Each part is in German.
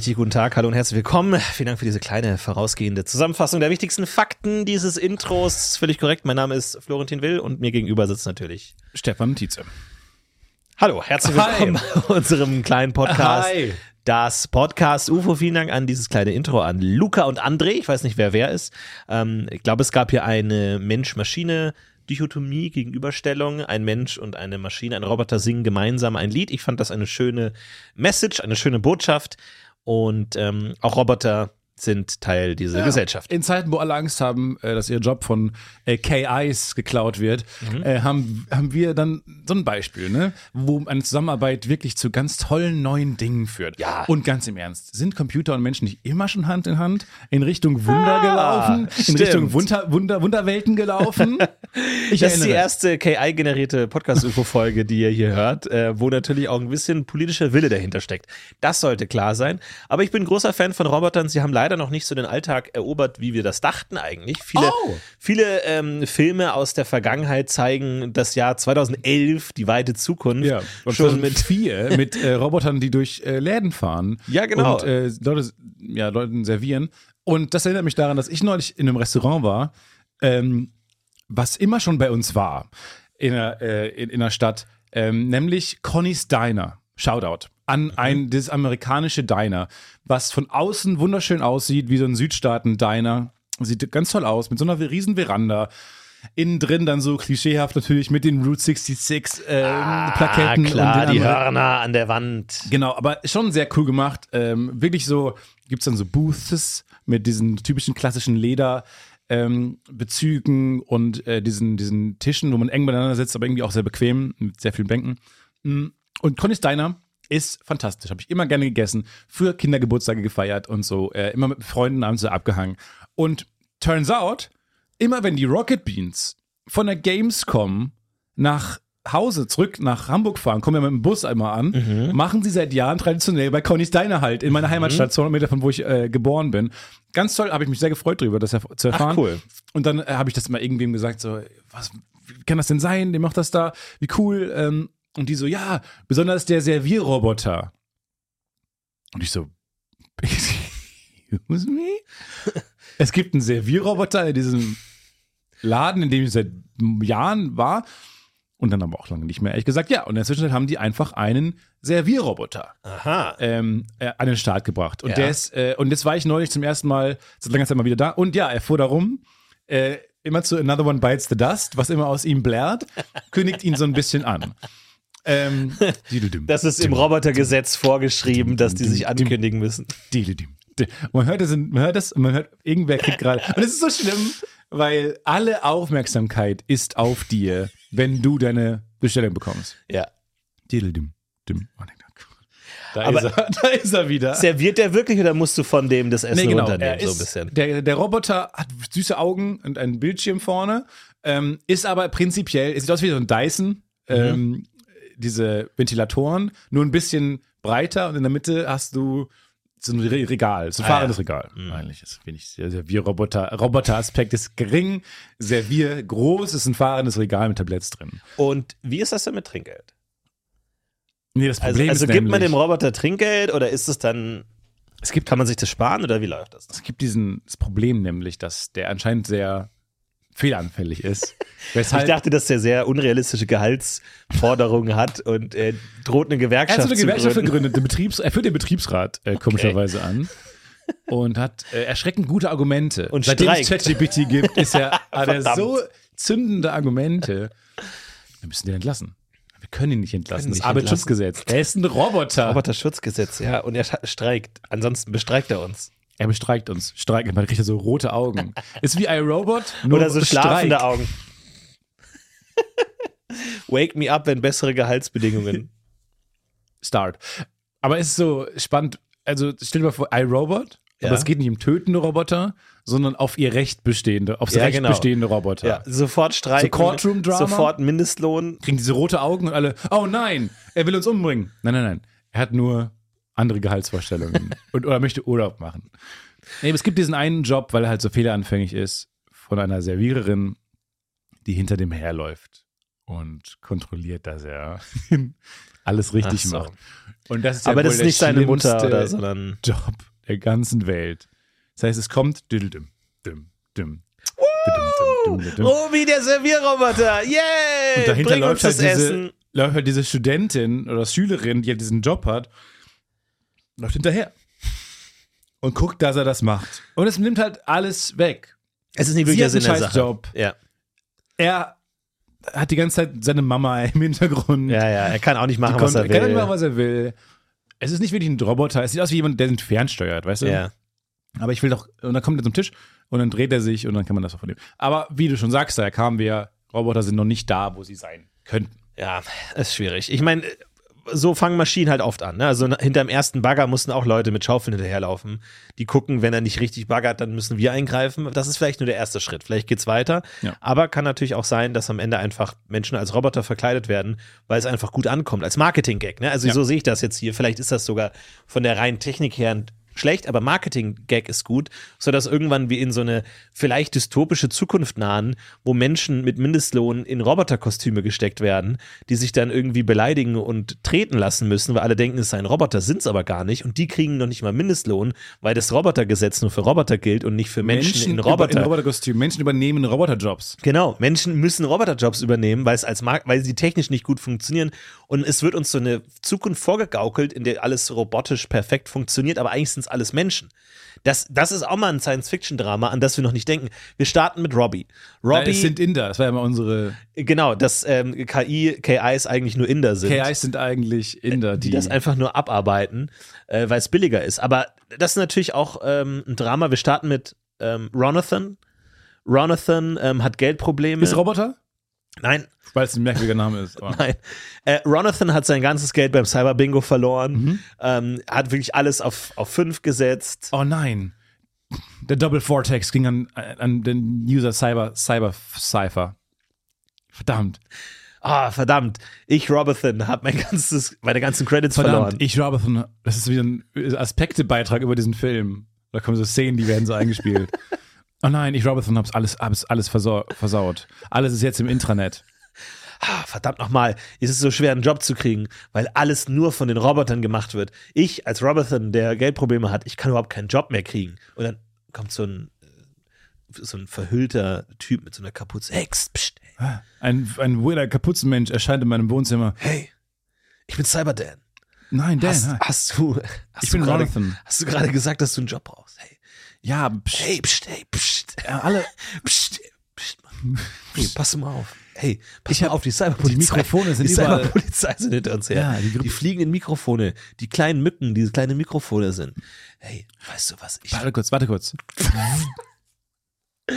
Richtig, guten Tag, hallo und herzlich willkommen. Vielen Dank für diese kleine vorausgehende Zusammenfassung der wichtigsten Fakten dieses Intros. Völlig korrekt, mein Name ist Florentin Will und mir gegenüber sitzt natürlich Stefan Tietze. Hallo, herzlich willkommen Hi. bei unserem kleinen Podcast. Hi. Das Podcast UFO, vielen Dank an dieses kleine Intro an Luca und André. Ich weiß nicht, wer wer ist. Ähm, ich glaube, es gab hier eine Mensch-Maschine- Dichotomie, Gegenüberstellung, ein Mensch und eine Maschine, ein Roboter singen gemeinsam ein Lied. Ich fand das eine schöne Message, eine schöne Botschaft. Und ähm, auch Roboter sind Teil dieser ja. Gesellschaft. In Zeiten, wo alle Angst haben, äh, dass ihr Job von äh, KIs geklaut wird, mhm. äh, haben, haben wir dann so ein Beispiel, ne? wo eine Zusammenarbeit wirklich zu ganz tollen neuen Dingen führt. Ja. Und ganz im Ernst, sind Computer und Menschen nicht immer schon Hand in Hand in Richtung Wunder ah, gelaufen? In stimmt. Richtung Wunder, Wunder, Wunderwelten gelaufen? Ich das ist die erste KI-generierte Podcast-UFO-Folge, die ihr hier hört, wo natürlich auch ein bisschen politischer Wille dahinter steckt. Das sollte klar sein. Aber ich bin großer Fan von Robotern. Sie haben leider leider noch nicht so den Alltag erobert, wie wir das dachten eigentlich. Viele, oh. viele ähm, Filme aus der Vergangenheit zeigen das Jahr 2011, die weite Zukunft. Ja, und schon mit vier, mit äh, Robotern, die durch äh, Läden fahren. Ja, genau. Und äh, Leute, ja, Leuten servieren. Und das erinnert mich daran, dass ich neulich in einem Restaurant war, ähm, was immer schon bei uns war in einer, äh, in, in einer Stadt, ähm, nämlich Conny's Diner. Shoutout an mhm. ein das amerikanische Diner, was von außen wunderschön aussieht, wie so ein Südstaaten-Diner. Sieht ganz toll aus, mit so einer riesen Veranda. Innen drin dann so klischeehaft natürlich mit den Route 66 äh, ah, Plaketten. klar, die Hörner an der Wand. Genau, aber schon sehr cool gemacht. Ähm, wirklich so, gibt es dann so Booths mit diesen typischen klassischen Leder. Ähm, Bezügen und äh, diesen, diesen Tischen, wo man eng beieinander sitzt, aber irgendwie auch sehr bequem, mit sehr vielen Bänken. Mm. Und Conny's Diner ist fantastisch. Habe ich immer gerne gegessen. Früher Kindergeburtstage gefeiert und so. Äh, immer mit Freunden abends so abgehangen. Und turns out, immer wenn die Rocket Beans von der Gamescom nach Hause zurück nach Hamburg fahren, kommen ja mit dem Bus einmal an, mhm. machen sie seit Jahren traditionell bei Conny's Diner halt in meiner mhm. Heimatstadt, 200 Meter von wo ich äh, geboren bin. Ganz toll, habe ich mich sehr gefreut darüber, das zu erfahren. Ach, cool. Und dann äh, habe ich das mal irgendwem gesagt, so, was wie kann das denn sein? Der macht das da, wie cool. Ähm, und die so, ja, besonders der Servierroboter. Und ich so, excuse me? es gibt einen Servierroboter in diesem Laden, in dem ich seit Jahren war. Und dann aber auch lange nicht mehr. Ehrlich gesagt, ja. Und in der Zwischenzeit haben die einfach einen Servierroboter ähm, äh, an den Start gebracht. Und, ja. der ist, äh, und jetzt war ich neulich zum ersten Mal, seit langer Zeit mal wieder da. Und ja, er fuhr darum, äh, immer zu Another One Bites the Dust, was immer aus ihm blärt, kündigt ihn so ein bisschen an. Ähm, das ist im Robotergesetz vorgeschrieben, dass die sich ankündigen müssen. Man hört das, man hört das, man hört, irgendwer kriegt gerade. Und es ist so schlimm, weil alle Aufmerksamkeit ist auf dir, wenn du deine Bestellung bekommst. Ja. Oh, da, Aber ist er, da ist er wieder. Serviert der wirklich oder musst du von dem das Essen nee, genau. runternehmen? so ein bisschen? Der, der Roboter hat süße Augen und einen Bildschirm vorne, ähm, ist aber prinzipiell, es sieht aus wie so ein Dyson. Mhm. Ähm, diese Ventilatoren, nur ein bisschen breiter und in der Mitte hast du so ein Regal, so ein ah, fahrendes ja. Regal. Mhm. Eigentlich ist wenig Servier-Roboter. Roboter-Aspekt ist gering, Servier groß, ist ein fahrendes Regal mit Tabletts drin. Und wie ist das denn mit Trinkgeld? Nee, das also, Problem also, also gibt man dem Roboter Trinkgeld oder ist es dann, es gibt, kann man sich das sparen oder wie läuft das? Es gibt diesen, das Problem nämlich, dass der anscheinend sehr fehleranfällig ist. Weshalb, ich dachte, dass der sehr unrealistische Gehaltsforderungen hat und äh, droht eine Gewerkschaft Er hat so eine Gewerkschaft gegründet, Betriebs, er führt den Betriebsrat äh, komischerweise okay. an und hat äh, erschreckend gute Argumente. Und Seitdem streikt. es ChatGPT gibt, ist er, hat er so zündende Argumente. Wir müssen den entlassen. Wir können ihn nicht entlassen. das Arbeitsschutzgesetz. Er ist ein Roboter. Roboterschutzgesetz, ja. Und er streikt. Ansonsten bestreikt er uns. Er bestreikt uns. Streikt, man kriegt ja so rote Augen. Ist wie iRobot, nur Oder so schlafende Streik. Augen. Wake me up, wenn bessere Gehaltsbedingungen. Start. Aber es ist so spannend. Also stell dir mal vor, iRobot, ja. aber es geht nicht um tötende Roboter, sondern auf ihr Recht bestehende, aufs ja, Recht genau. bestehende Roboter. Ja, sofort streiken. So Courtroom-Drama. Sofort Mindestlohn. Kriegen diese rote Augen und alle, oh nein, er will uns umbringen. Nein, nein, nein. Er hat nur andere Gehaltsvorstellungen und, oder möchte Urlaub machen. Nee, es gibt diesen einen Job, weil er halt so fehleranfängig ist, von einer Serviererin, die hinter dem herläuft und kontrolliert, dass er alles richtig so. macht. Und das ist Aber ja das ist nicht seine Mutter oder, sondern. Job der ganzen Welt. Das heißt, es kommt düdüm, düm, düm, düm, düm, düm, düm. Robi, der Servierroboter! Yay! Und dahinter läuft halt, diese, läuft halt diese Studentin oder Schülerin, die halt diesen Job hat, läuft hinterher. Und guckt, dass er das macht. Und es nimmt halt alles weg. Es ist nicht wirklich der Sinn der Sache. Job. Ja. Er hat die ganze Zeit seine Mama im Hintergrund. ja, ja, er kann auch nicht machen, Die was kon- er kann will. machen, was er will. Es ist nicht wirklich ein Roboter. Es sieht aus wie jemand, der den fernsteuert, weißt du? ja. Aber ich will doch, und dann kommt er zum Tisch und dann dreht er sich und dann kann man das auch von dem. Aber wie du schon sagst, daher kamen wir, Roboter sind noch nicht da, wo sie sein könnten. Ja, ist schwierig. Ich meine, so fangen Maschinen halt oft an. Ne? Also hinterm ersten Bagger mussten auch Leute mit Schaufeln hinterherlaufen. Die gucken, wenn er nicht richtig baggert, dann müssen wir eingreifen. Das ist vielleicht nur der erste Schritt. Vielleicht geht's weiter. Ja. Aber kann natürlich auch sein, dass am Ende einfach Menschen als Roboter verkleidet werden, weil es einfach gut ankommt. Als Marketing-Gag. Ne? Also Ja. so sehe ich das jetzt hier. Vielleicht ist das sogar von der reinen Technik her ein schlecht, aber Marketing-Gag ist gut, sodass irgendwann wir in so eine vielleicht dystopische Zukunft nahen, wo Menschen mit Mindestlohn in Roboterkostüme gesteckt werden, die sich dann irgendwie beleidigen und treten lassen müssen, weil alle denken, es seien Roboter, sind es aber gar nicht und die kriegen noch nicht mal Mindestlohn, weil das Robotergesetz nur für Roboter gilt und nicht für Menschen, in über- Roboter. in Roboterkostüm. Menschen übernehmen Roboterjobs. Genau, Menschen müssen Roboterjobs übernehmen, weil es als weil sie technisch nicht gut funktionieren und es wird uns so eine Zukunft vorgegaukelt, in der alles robotisch perfekt funktioniert, aber eigentlich sind es alles Menschen. Das, das ist auch mal ein Science-Fiction-Drama, an das wir noch nicht denken. Wir starten mit Robbie. Nein, Robbie, es sind Inder. Das war ja mal unsere. genau, dass ähm, KI, KIs eigentlich nur Inder sind. KIs sind eigentlich Inder, die die, das einfach nur abarbeiten, äh, weil es billiger ist. Aber das ist natürlich auch ähm, ein Drama. Wir starten mit ähm, Ronathan. Ronathan ähm, hat Geldprobleme. Ist Roboter? Nein, Weil es ein merkwürdiger Name ist. Nein. Äh, Ronathan hat sein ganzes Geld beim Cyber-Bingo verloren, Mhm. ähm, hat wirklich alles auf, auf fünf gesetzt. Oh nein. Der Double Vortex ging an, an den User Cyber, Cyber Cypher. Verdammt. Ah, verdammt. Ich, Robathan, habe mein ganzes, meine ganzen Credits Verdammt. verloren. Ich, Robertson, das ist wieder ein Aspektebeitrag über diesen Film. Da kommen so Szenen, die werden so eingespielt. Oh nein, ich, Robertson, hab's alles, hab's alles versau versaut. Alles ist jetzt im Intranet. Ah, verdammt nochmal. Es ist so schwer, einen Job zu kriegen, weil alles nur von den Robotern gemacht wird. Ich als Robathan, der Geldprobleme hat, ich kann überhaupt keinen Job mehr kriegen. Und dann kommt so ein, äh, so ein verhüllter Typ mit so einer Kapuze. Hey, pst, hey, Ein, ein weirder Kapuzenmensch erscheint in meinem Wohnzimmer. hey ich bin Cyberdan. Nein, Dan. Hast, hast du, hast Ich du bin gerade, Jonathan. hast du gerade gesagt, dass du einen Job brauchst? Hey, Ja, psch, hey, pst, hey, pst, ja, alle. pst, pst. Hey, pass mal auf. Hey, pass Ich mal hab- auf, die Cyberpolizei. die Mikrofone sind die überall. Cyberpolizei sind hinter uns her. Ja, die die, fliegenden Mikrofone, die kleinen Mücken, die kleine Mikrofone sind. Hey, weißt du was? Ich, Warte kurz, warte kurz.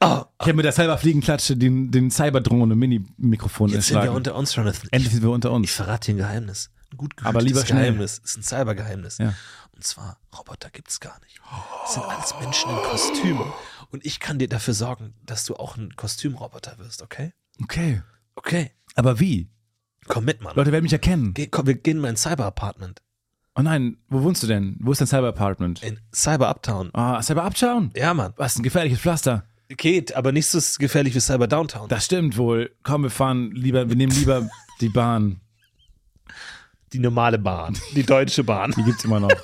oh, Ich habe mit der Cyberfliegenklatsche den, den Cyberdrohne Mini-Mikrofon jetzt sind wir unter uns, Jonathan. Ich, Endlich sind wir unter ich uns. verrate dir ein Geheimnis. Ein gut Aber lieber schnell. Geheimnis. Es ist ein Cybergeheimnis. Ja. Und zwar, Roboter gibt's gar nicht. Es sind alles Menschen in Kostümen. Und ich kann dir dafür sorgen, dass du auch ein Kostümroboter wirst, okay? Okay. Okay. Aber wie? Komm mit, Mann. Leute werden mich erkennen. Geh, komm, wir gehen in mein Cyber-Apartment. Oh nein, wo wohnst du denn? Wo ist dein Cyber-Apartment? In Cyber-Uptown. Ah, Cyber Uptown? Ja, Mann. Was ein gefährliches Pflaster. Geht, aber nicht so gefährlich wie Cyber-Downtown. Das stimmt wohl. Komm, wir fahren lieber, wir nehmen lieber die Bahn. Die normale Bahn. Die deutsche Bahn. Die gibt's immer noch.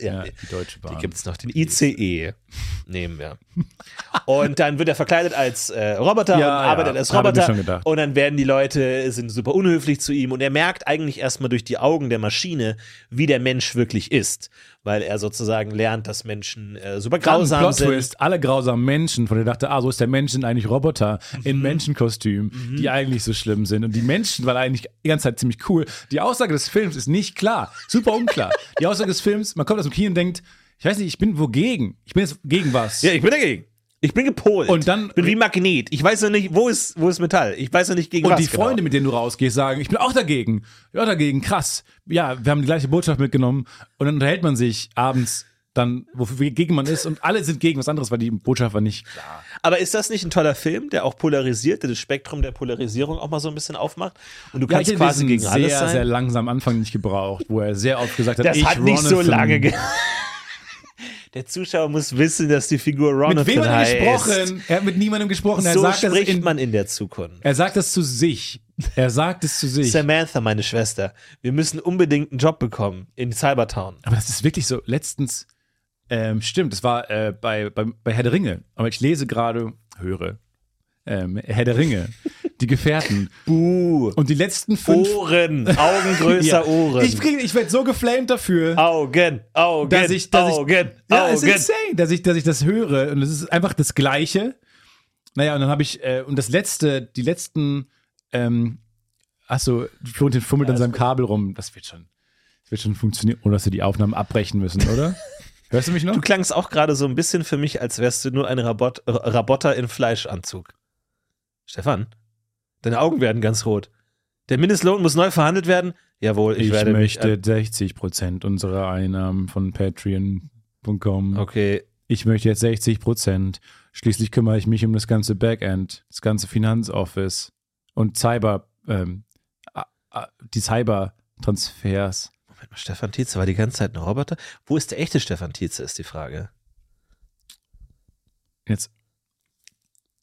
Ja, Ja, ja, die Deutsche Bahn. Die gibt's noch. Den ICE nehmen wir. Und dann wird er verkleidet als äh, Roboter Ja, und arbeitet ja, als Roboter. schon gedacht. Und dann werden die Leute, sind super unhöflich zu ihm. Und er merkt eigentlich erstmal durch die Augen der Maschine, wie der Mensch wirklich ist. Weil er sozusagen lernt, dass Menschen äh, super Dann grausam Plot sind. Twist, alle grausamen Menschen, von denen dachte, ah, so ist der Mensch, sind eigentlich Roboter in Mhm. Menschenkostüm, die eigentlich so schlimm sind. Und die Menschen waren eigentlich die ganze Zeit ziemlich cool. Die Aussage des Films ist nicht klar, super unklar. die Aussage des Films, man kommt aus dem Kino und denkt, ich weiß nicht, ich bin wogegen? Ich bin jetzt gegen was? Ja, ich bin dagegen. Ich bin gepolt. Und dann- ich bin wie Magnet. Ich weiß noch nicht, wo ist, wo ist Metall? Ich weiß noch nicht gegen Und was. die Freunde, genau. mit denen du rausgehst, sagen, ich bin auch dagegen. Ja, dagegen, krass. Ja, wir haben die gleiche Botschaft mitgenommen und dann unterhält man sich abends dann, wofür gegen man ist und alle sind gegen was anderes, weil die Botschaft war nicht klar. Aber ist das nicht ein toller Film, der auch polarisiert, der das Spektrum der Polarisierung auch mal so ein bisschen aufmacht? Und du Ja, kannst hätte quasi gegen sehr, alles sein? sehr langsam Anfang nicht gebraucht, wo er sehr oft gesagt hat, das ich hat nicht so lange ge Der Zuschauer muss wissen, dass die Figur Ronathan Mit wem hat er gesprochen? Er hat mit niemandem gesprochen. Er So sagt das spricht in, man in der Zukunft. Er sagt das zu sich. Er sagt es zu sich. Samantha, meine Schwester, wir müssen unbedingt einen Job bekommen in Cybertown. Aber das ist wirklich so. Letztens, ähm, stimmt, das war äh, bei, bei, bei Herr der Ringe. Aber ich lese gerade, höre, ähm, Herr der Ringe, die Gefährten. Buh. Und die letzten fünf. Ohren, Augen größer Ja. Ohren. Ich, krieg- ich werde so geflamed dafür. Augen, Augen, dass ich, dass Augen, ich, ja, es ist Augen. insane, dass ich, dass ich das höre und es ist einfach das Gleiche. Naja, und dann habe ich, äh, und das letzte, die letzten, ähm, achso, Florentin fummelt an seinem Kabel rum. Das wird schon, das wird schon funktionieren, ohne dass wir die Aufnahmen abbrechen müssen, oder? Hörst du mich noch? Du klangst auch gerade so ein bisschen für mich, als wärst du nur ein Rabot Rabotter in Fleischanzug. Stefan, deine Augen werden ganz rot. Der Mindestlohn muss neu verhandelt werden? Jawohl, ich, Ich, werde möchte mich. 60 Prozent unserer Einnahmen von Patreon.com. Okay, Ich möchte jetzt 60 Prozent. Schließlich kümmere ich mich um das ganze Backend, das ganze Finanzoffice und Cyber, ähm, die Cyber-Transfers. Moment mal, Stefan Tietze war die ganze Zeit ein Roboter. Wo ist der echte Stefan Tietze, ist die Frage. Jetzt.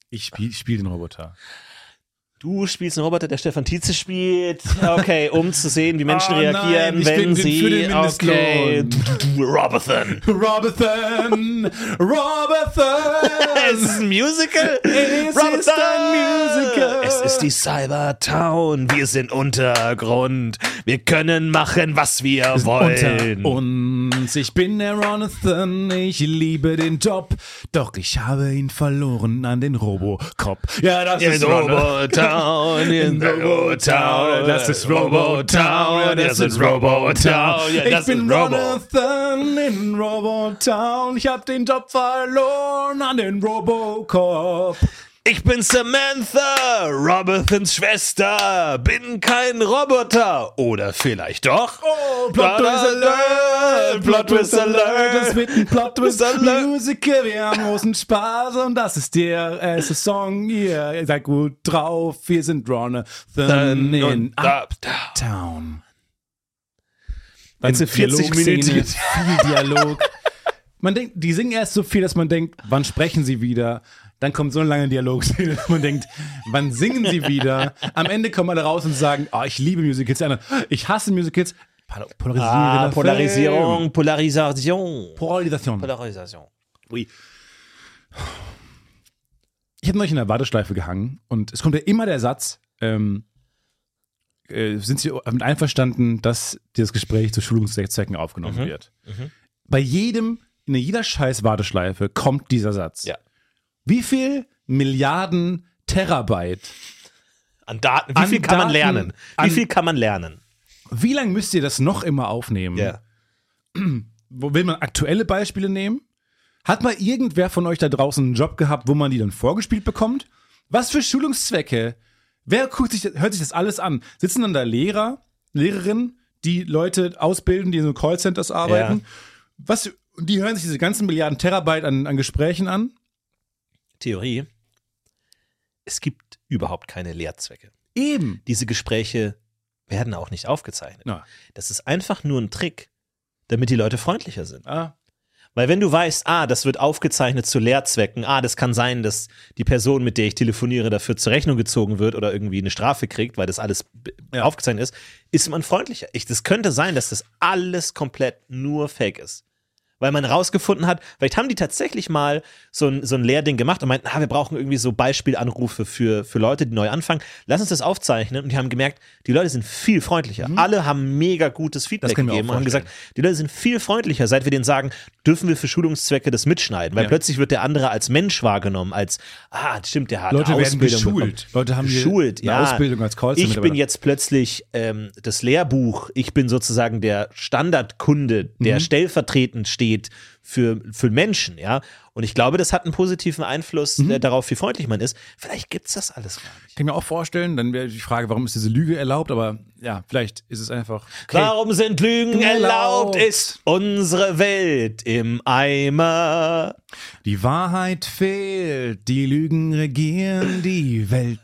Ich spiele spiel den Roboter. Du spielst einen Roboter, der Stefan Tietze spielt. Okay, um zu sehen, wie Menschen Oh reagieren, nein, wenn sie. okay. Robertson. Roberthan! Roberthan! Es ist ein Musical. Es ist ein Musical. Es ist die Cybertown. Wir sind Untergrund. Wir können machen, was wir wollen. Unter uns, ich bin der Ronathan, ich liebe den Job, doch ich habe ihn verloren an den Robocop. Ja, das in ist Ronathan. Robotown, in Robotown, Das ist Robotown, das ist Robotown, Ich bin. Ronathan in Robotown, ich hab den Job verloren an den Robocop. Ich bin Samantha, Robertsons Schwester, bin kein Roboter. Oder vielleicht doch? Oh, Plot Twist Alert! Plot Twist Alert! Das wird ein Plot Twist Alert! Musical. Wir haben großen Spaß und das ist der erste Song. Ihr ihr seid gut drauf. Wir sind Ronathan in Uptown. Eine 40 Dialogszene, Minuten. Viel Dialog. Man denkt, die singen erst so viel, dass man denkt, wann sprechen sie wieder? Dann kommt so eine lange Dialogszene, dass man denkt, wann singen sie wieder? Am Ende kommen alle raus und sagen, oh, ich liebe Musicals. Ich hasse Musicals. Ah, Polarisierung, Polarisation. Film. Polarisation. Polarisation. Ui. Ich habe neulich in der Warteschleife gehangen und es kommt ja immer der Satz, ähm, äh, sind Sie damit einverstanden, dass dieses Gespräch zu Schulungszwecken aufgenommen wird? Bei jedem, in jeder scheiß Warteschleife kommt dieser Satz. Ja. Wie viel Milliarden Terabyte, An Daten, wie An viel kann man Daten- lernen? Wie viel kann man lernen? wie lange müsst ihr das noch immer aufnehmen? Wo will man aktuelle Beispiele nehmen? Hat mal irgendwer von euch da draußen einen Job gehabt, wo man die dann vorgespielt bekommt? Was für Schulungszwecke? Wer guckt sich, hört sich das alles an? Sitzen dann da Lehrer, Lehrerinnen, die Leute ausbilden, die in so Callcenters arbeiten? Was, die hören sich diese ganzen Milliarden Terabyte an, an Gesprächen an? Theorie. Es gibt überhaupt keine Lehrzwecke. Eben. Diese Gespräche werden auch nicht aufgezeichnet. Na. Das ist einfach nur ein Trick, damit die Leute freundlicher sind. Ah, Weil wenn du weißt, ah, das wird aufgezeichnet zu Lehrzwecken, ah, das kann sein, dass die Person, mit der ich telefoniere, dafür zur Rechnung gezogen wird oder irgendwie eine Strafe kriegt, weil das alles Ja. aufgezeichnet ist, ist man freundlicher. Ich, das könnte sein, dass das alles komplett nur Fake ist. Weil man rausgefunden hat, vielleicht haben die tatsächlich mal so ein, so ein Lehrding gemacht und meinten, ah, wir brauchen irgendwie so Beispielanrufe für, für Leute, die neu anfangen. Lass uns das aufzeichnen. Und die haben gemerkt, die Leute sind viel freundlicher. Alle haben mega gutes Feedback Mhm. gegeben und haben gesagt, die Leute sind viel freundlicher, seit wir denen sagen, dürfen wir für Schulungszwecke das mitschneiden. Weil Ja. plötzlich wird der andere als Mensch wahrgenommen, als, ah, stimmt, der hat Leute eine werden Ausbildung geschult. bekommen. Leute haben geschult, ja. Ausbildung als Callcenter- Ich bin jetzt plötzlich ähm, das Lehrbuch, ich bin sozusagen der Standardkunde, der Mhm. stellvertretend steht für, für Menschen, ja. Und ich glaube, das hat einen positiven Einfluss Mhm. äh, darauf, wie freundlich man ist. Vielleicht gibt's das alles gar nicht. kann ich mir auch vorstellen, dann wäre die Frage, warum ist diese Lüge erlaubt? Aber ja, vielleicht ist es einfach. Warum sind Lügen Erlaubt. erlaubt? Ist unsere Welt im Eimer? Die Wahrheit fehlt, die Lügen regieren die Welt.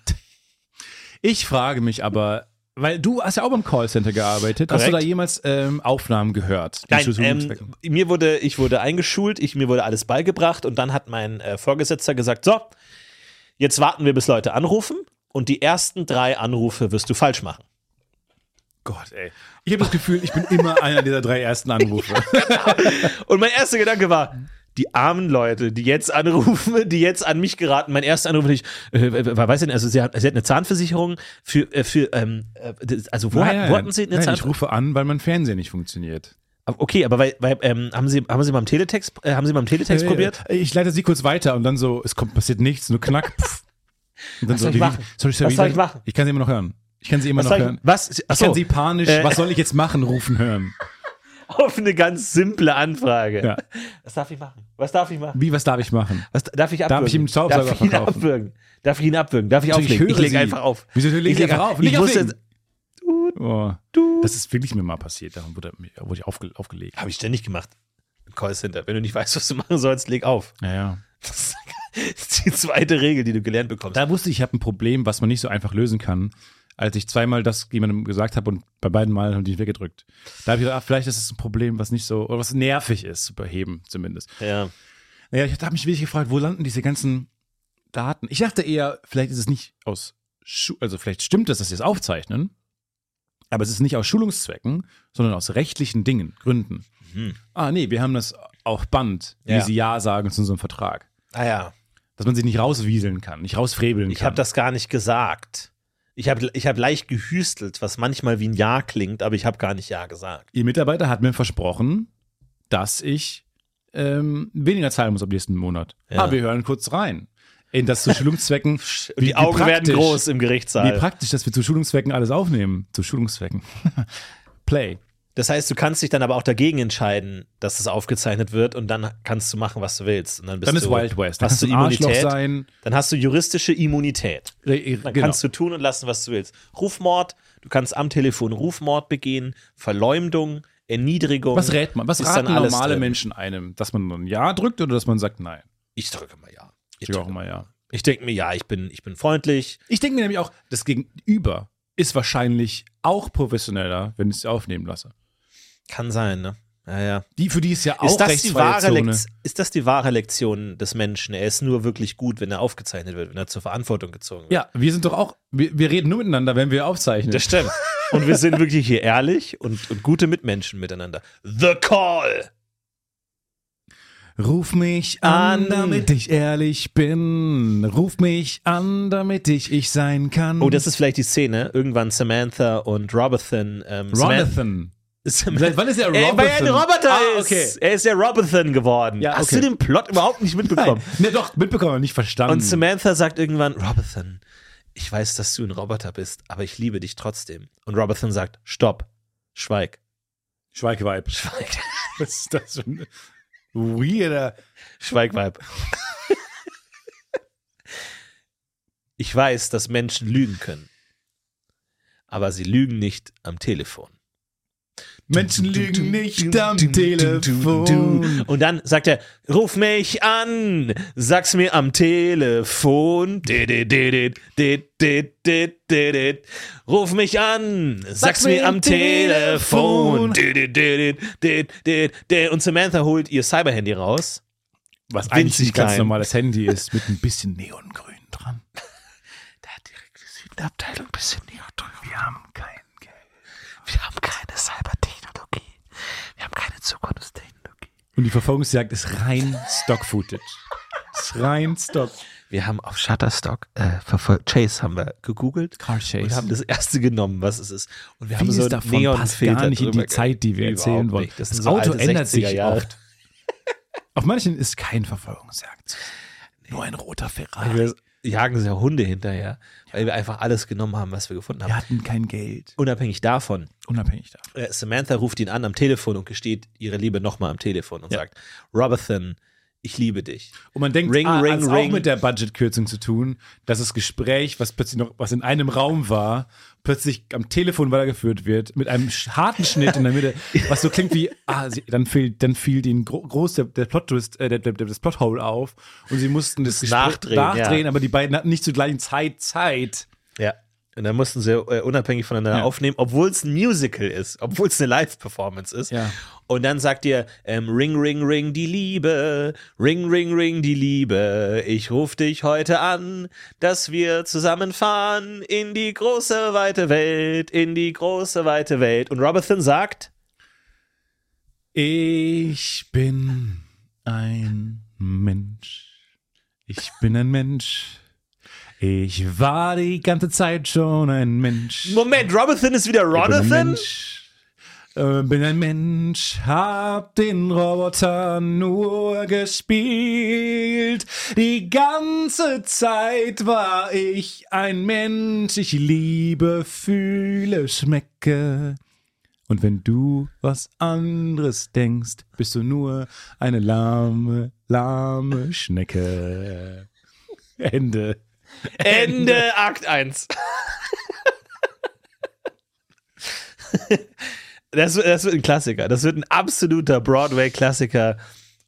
Ich frage mich aber, Weil du hast ja auch beim Callcenter gearbeitet. Hast du da Korrekt. jemals ähm, Aufnahmen gehört? Nein, ähm, mir wurde, ich wurde eingeschult, ich, mir wurde alles beigebracht und dann hat mein äh, Vorgesetzter gesagt, so, jetzt warten wir, bis Leute anrufen und die ersten drei Anrufe wirst du falsch machen. Gott, ey. Ich habe das Gefühl, ich bin immer einer dieser drei ersten Anrufe. Und mein erster Gedanke war, die armen Leute, die jetzt anrufen, die jetzt an mich geraten. Mein erster Anruf, ich, äh, weiß nicht, also sie hat, sie hat eine Zahnversicherung für, äh, für ähm, äh, also wo, hat, wo hatten sie eine Nein, ich Zahnversicherung? rufe an, weil mein Fernseher nicht funktioniert. Okay, aber weil, weil ähm, haben sie haben sie mal im Teletext äh, haben sie mal im Teletext probiert? Äh, Ich leite sie kurz weiter und dann so, es kommt, passiert nichts, nur knack. Und dann Was soll ich machen? Sorry, sorry, Was soll ich machen? Ich kann sie immer noch hören. Ich kann sie immer Was noch soll ich, hören. was? Ich Achso, kann sie panisch, Äh, was soll ich jetzt machen, rufen hören. auf eine ganz simple Anfrage. Ja. Was darf ich machen? Was darf ich machen? Wie, was darf ich machen? Was darf ich abwürgen? Darf ich ihm einen Staubsauger darf ich ihn verkaufen? abwürgen? Darf ich ihn abwürgen? Darf ich Natürlich, auflegen? Ich höre lege Sie. einfach auf. Wieso legen ich lege einfach auf? Ich wusste. Oh. Das ist wirklich mir mal passiert. Darum wurde, wurde ich aufge, aufgelegt. habe ich ständig gemacht. Im Callcenter. Wenn du nicht weißt, was du machen sollst, leg auf. Ja, ja. Das ist die zweite Regel, die du gelernt bekommst. Da wusste ich, ich habe ein Problem, was man nicht so einfach lösen kann, als ich zweimal das jemandem gesagt habe und bei beiden Malen haben die mich weggedrückt. Da habe ich gedacht, ach, vielleicht ist es ein Problem, was nicht so, oder was nervig ist zu beheben, zumindest. Ja. Naja, ich habe mich wirklich gefragt, wo landen diese ganzen Daten? Ich dachte eher, vielleicht ist es nicht aus, Schu also vielleicht stimmt es, dass sie es aufzeichnen, aber es ist nicht aus Schulungszwecken, sondern aus rechtlichen Dingen, Gründen. Ah, nee, wir haben das auf Band, wie Ja. sie Ja sagen zu unserem Vertrag. Ah ja. Dass man sich nicht rauswieseln kann, nicht rausfrebeln Ich kann. habe das gar nicht gesagt. Ich habe ich hab leicht gehüstelt, was manchmal wie ein Ja klingt, aber ich habe gar nicht Ja gesagt. Ihr Mitarbeiter hat mir versprochen, dass ich ähm, weniger zahlen muss am nächsten Monat. Ja. Ah, wir hören kurz rein. In das zu Schulungszwecken. Und die Augen werden groß im Wie Gerichtssaal. praktisch, dass wir zu Schulungszwecken alles aufnehmen. Zu Schulungszwecken. Play. Das heißt, du kannst dich dann aber auch dagegen entscheiden, dass es aufgezeichnet wird und dann kannst du machen, was du willst. Und dann bist Dann ist du, Wild West. Dann Hast du Immunität? sein. Dann hast du juristische Immunität. Dann Genau. kannst du tun und lassen, was du willst. Rufmord, du kannst am Telefon Rufmord begehen, Verleumdung, Erniedrigung. Was rät man? Was raten normale drin. Menschen einem? Dass man ein Ja drückt oder dass man sagt Nein? Ich drücke mal ja. Ich, Ich auch drücke. immer Ja. ich denke mir, ja, ich bin, ich bin freundlich. Ich denke mir nämlich auch, das Gegenüber ist wahrscheinlich auch professioneller, wenn ich es aufnehmen lasse. Kann sein, ne? Ja, ja. Die, für die ist ja auch Ist das, die wahre Zone. Lekt- ist das die wahre Lektion des Menschen? Er ist nur wirklich gut, wenn er aufgezeichnet wird, wenn er zur Verantwortung gezogen wird. Ja, wir sind doch auch, wir, wir reden nur miteinander, wenn wir aufzeichnen. Das stimmt. Und wir sind wirklich hier ehrlich und, und gute Mitmenschen miteinander. The Call! Ruf mich an, damit ich ehrlich bin. Ruf mich an, damit ich ich sein kann. Oh, das ist vielleicht die Szene. Irgendwann Samantha und Robertson. Ähm, Ronathan. Seit wann ist er Ey, weil er ein? Roboter Ah, ist. okay. Er ist der Robertson geworden. Ja, Hast okay. du den Plot überhaupt nicht mitbekommen? Nein, ne, doch, mitbekommen, aber nicht verstanden. Und Samantha sagt irgendwann, Robertson, ich weiß, dass du ein Roboter bist, aber ich liebe dich trotzdem. Und Robertson sagt, stopp, schweig. Schweigweib. Schweig, Was ist das für ein weirder... Schweigweib. Ich weiß, dass Menschen lügen können. Aber sie lügen nicht am Telefon. Menschen lügen nicht am Telefon. Und dann sagt er, ruf mich an, sag's mir am Telefon. Ruf mich an, sag's mir am Telefon. Und Samantha holt ihr Cyberhandy raus. Was eigentlich ein ganz normales Handy ist, mit ein bisschen Neongrün dran. Da hat die ein bisschen näher drüber. Wir haben kein Geld. Wir haben keine Cybertechnologie. Wir haben keine Zukunftstechnologie. Und die Verfolgungsjagd ist rein Stock-Footage. Ist rein Stock. Wir haben auf Shutterstock äh, verfolgt. Chase haben wir gegoogelt. Car Chase. Und haben das erste genommen, was es ist. Und wir haben Vieles so einen davon passt Neonfilter gar nicht in die Zeit, die wir erzählen wollen. Das, Das so Auto ändert sich 60er Jahre. oft. Auf manchen ist kein Verfolgungsjagd. Nur ein roter Ferrari. Jagen so Hunde hinterher, weil wir einfach alles genommen haben, was wir gefunden haben. Wir hatten kein Geld. Unabhängig davon, Unabhängig davon. äh, Samantha ruft ihn an am Telefon und gesteht ihre Liebe nochmal am Telefon und Ja. sagt, Robertson, ich liebe dich. Und man denkt, Ring, ah, ring, ring. auch mit der Budgetkürzung zu tun, dass das Gespräch, was plötzlich noch, was in einem Raum war, plötzlich am Telefon weitergeführt wird, mit einem harten Schnitt in der Mitte, was so klingt wie, ah, sie, dann fiel, dann fiel den gro groß der, der Plot-Twist, äh, der, der, das Plothole auf und sie mussten das, Gespräch nachdrehen, nachdrehen ja. aber die beiden hatten nicht zur gleichen Zeit Zeit. Und dann mussten sie äh, unabhängig voneinander Ja. aufnehmen, obwohl es ein Musical ist, obwohl es eine Live-Performance ist. Ja. Und dann sagt ihr, ähm, Ring, Ring, Ring, die Liebe, Ring, Ring, Ring, die Liebe, ich ruf dich heute an, dass wir zusammenfahren in die große, weite Welt, in die große, weite Welt. Und Robertson sagt, Ich bin ein Mensch. Ich bin ein Mensch. Ich war die ganze Zeit schon ein Mensch. Moment, Robertson ist wieder? Mensch. Äh, Bin ein Mensch, hab den Roboter nur gespielt. Die ganze Zeit war ich ein Mensch. Ich liebe, fühle, schmecke. Und wenn du was anderes denkst, bist du nur eine lahme, lahme Schnecke. Ende. Ende Akt 1. Das, wird- das wird ein Klassiker. Das wird ein absoluter Broadway-Klassiker.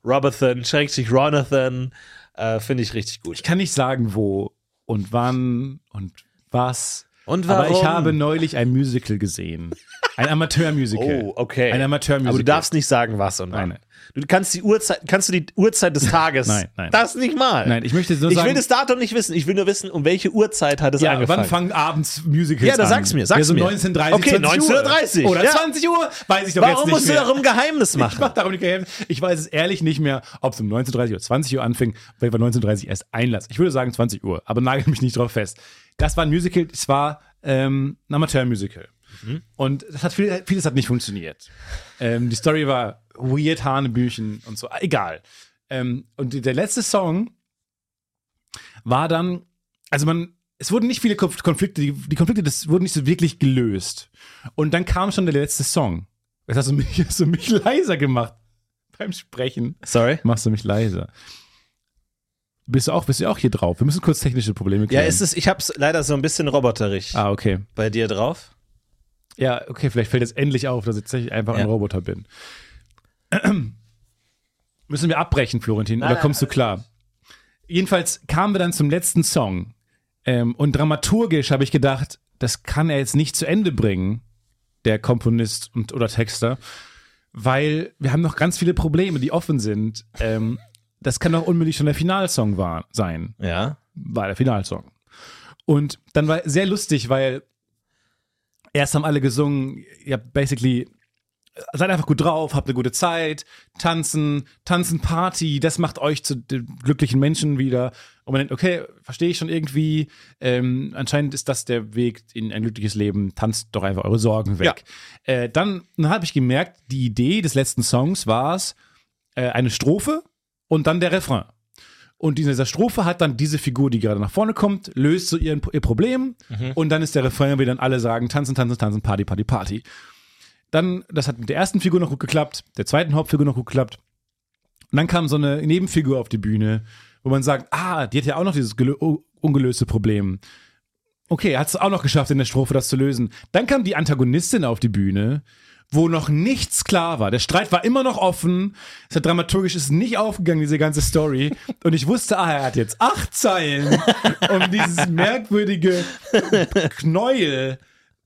Robertson, Schrägstrich Ronathan, äh, finde ich richtig gut. Ich kann nicht sagen, wo und wann und was. Und Aber ich warum? habe neulich ein Musical gesehen. Ein Amateurmusical. Oh, okay. Ein Amateurmusical. Aber du darfst nicht sagen, was und wann. Nein, Du kannst die Uhrzeit, kannst du die Uhrzeit des Tages? Nein, nein. Das nicht mal. Nein, ich möchte nur ich sagen. will das Datum nicht wissen. Ich will nur wissen, um welche Uhrzeit hat es ja, angefangen. wann fangen abends Musicals Ja, da an? sag's mir, sag's ja, so mir. 19.30 Okay, 20 Uhr. 19:30, Oder ja. 20 Uhr? Weiß ich doch Warum jetzt nicht musst du mehr. darum Geheimnis Ich mach machen? darum nicht geheim. Ich weiß es ehrlich nicht mehr, ob es um 19.30 oder 20 Uhr anfing, weil wir 19.30 erst Einlass. Ich würde sagen 20 Uhr, aber nagel mich nicht drauf fest. Das war ein Musical, es war ähm, ein Amateurmusical. Mhm. Und das hat viel, vieles hat nicht funktioniert. Ähm, die Story war weird, Hanebüchen und so. Egal. Ähm, und der letzte Song war dann, also man, es wurden nicht viele Konf- Konflikte, die, die Konflikte, das wurden nicht so wirklich gelöst. Und dann kam schon der letzte Song. Jetzt hast du mich, hast du mich leiser gemacht beim Sprechen. Sorry. Machst du mich leiser. Bist du auch, bist du auch hier drauf? Wir müssen kurz technische Probleme Ja, klären. ist es, ich hab's leider so ein bisschen roboterig Ah, okay. bei dir drauf. Ja, okay, vielleicht fällt jetzt endlich auf, dass ich tatsächlich einfach Ja. ein Roboter bin. Müssen wir abbrechen, Florentin, oder nein, kommst du klar? Jedenfalls kamen wir dann zum letzten Song. Ähm, und dramaturgisch habe ich gedacht, das kann er jetzt nicht zu Ende bringen, der Komponist und, oder Texter, weil wir haben noch ganz viele Probleme, die offen sind. Ähm, das kann doch unbedingt schon der Finalsong war, sein Ja. war der Finalsong. Und dann war sehr lustig, weil erst haben alle gesungen, ihr habt basically, seid einfach gut drauf, habt eine gute Zeit, tanzen, tanzen Party, das macht euch zu den glücklichen Menschen wieder. Und man denkt, okay, verstehe ich schon irgendwie, ähm, anscheinend ist das der Weg in ein glückliches Leben, tanzt doch einfach eure Sorgen weg. Äh, dann dann habe ich gemerkt, die Idee des letzten Songs war es, äh, eine Strophe und dann der Refrain. Und in dieser Strophe hat dann diese Figur, die gerade nach vorne kommt, löst so ihr, ihr Problem. Und dann ist der Refrain, wie dann alle sagen, tanzen, tanzen, tanzen, Party, Party, Party. Dann, das hat mit der ersten Figur noch gut geklappt, der zweiten Hauptfigur noch gut geklappt. Und dann kam so eine Nebenfigur auf die Bühne, wo man sagt, ah, die hat ja auch noch dieses ungelöste Problem. Okay, hat es auch noch geschafft, in der Strophe das zu lösen. Dann kam die Antagonistin auf die Bühne, wo noch nichts klar war. Der Streit war immer noch offen. Es hat dramaturgisch ist nicht aufgegangen, diese ganze Story. Und ich wusste, ah, er hat jetzt acht Zeilen, um dieses merkwürdige Knäuel,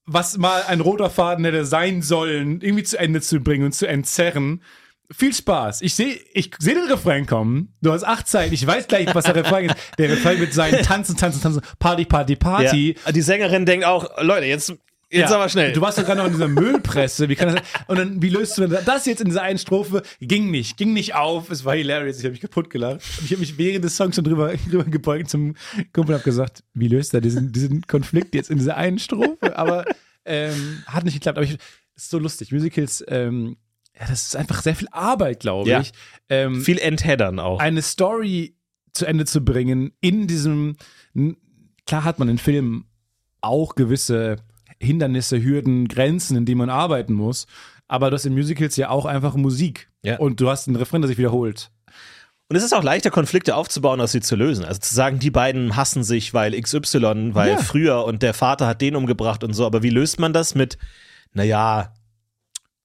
was mal ein roter Faden hätte sein sollen, irgendwie zu Ende zu bringen und zu entzerren. Viel Spaß. Ich sehe ich seh den Refrain kommen. Du hast acht Zeilen. Ich weiß gleich, was der Refrain ist. Der Refrain wird sein Tanzen, Tanzen, Tanzen, Party, Party, Party. Ja. Die Sängerin denkt auch, Leute, jetzt, jetzt aber schnell. Du warst doch gerade noch in dieser Müllpresse. Wie kann das? Und dann, wie löst du denn das jetzt in dieser einen Strophe? Ging nicht, ging nicht auf. Es war hilarious. Ich habe mich kaputt gelacht. Und ich habe mich während des Songs schon drüber, drüber gebeugt zum Kumpel und habe gesagt, wie löst er diesen, diesen Konflikt jetzt in dieser einen Strophe? Aber ähm, hat nicht geklappt. Aber ich, ist so lustig. Musicals, ähm, ja, das ist einfach sehr viel Arbeit, glaube Ja. ich. Ähm, Viel Entheddern auch. eine Story zu Ende zu bringen in diesem klar hat man in Filmen auch gewisse Hindernisse, Hürden, Grenzen, in denen man arbeiten muss, aber du hast in Musicals ja auch einfach Musik Ja. und du hast einen Refrain, der sich wiederholt. Und es ist auch leichter, Konflikte aufzubauen, als sie zu lösen. Also zu sagen, die beiden hassen sich, weil XY, weil Ja. früher und der Vater hat den umgebracht und so. Aber wie löst man das mit, naja,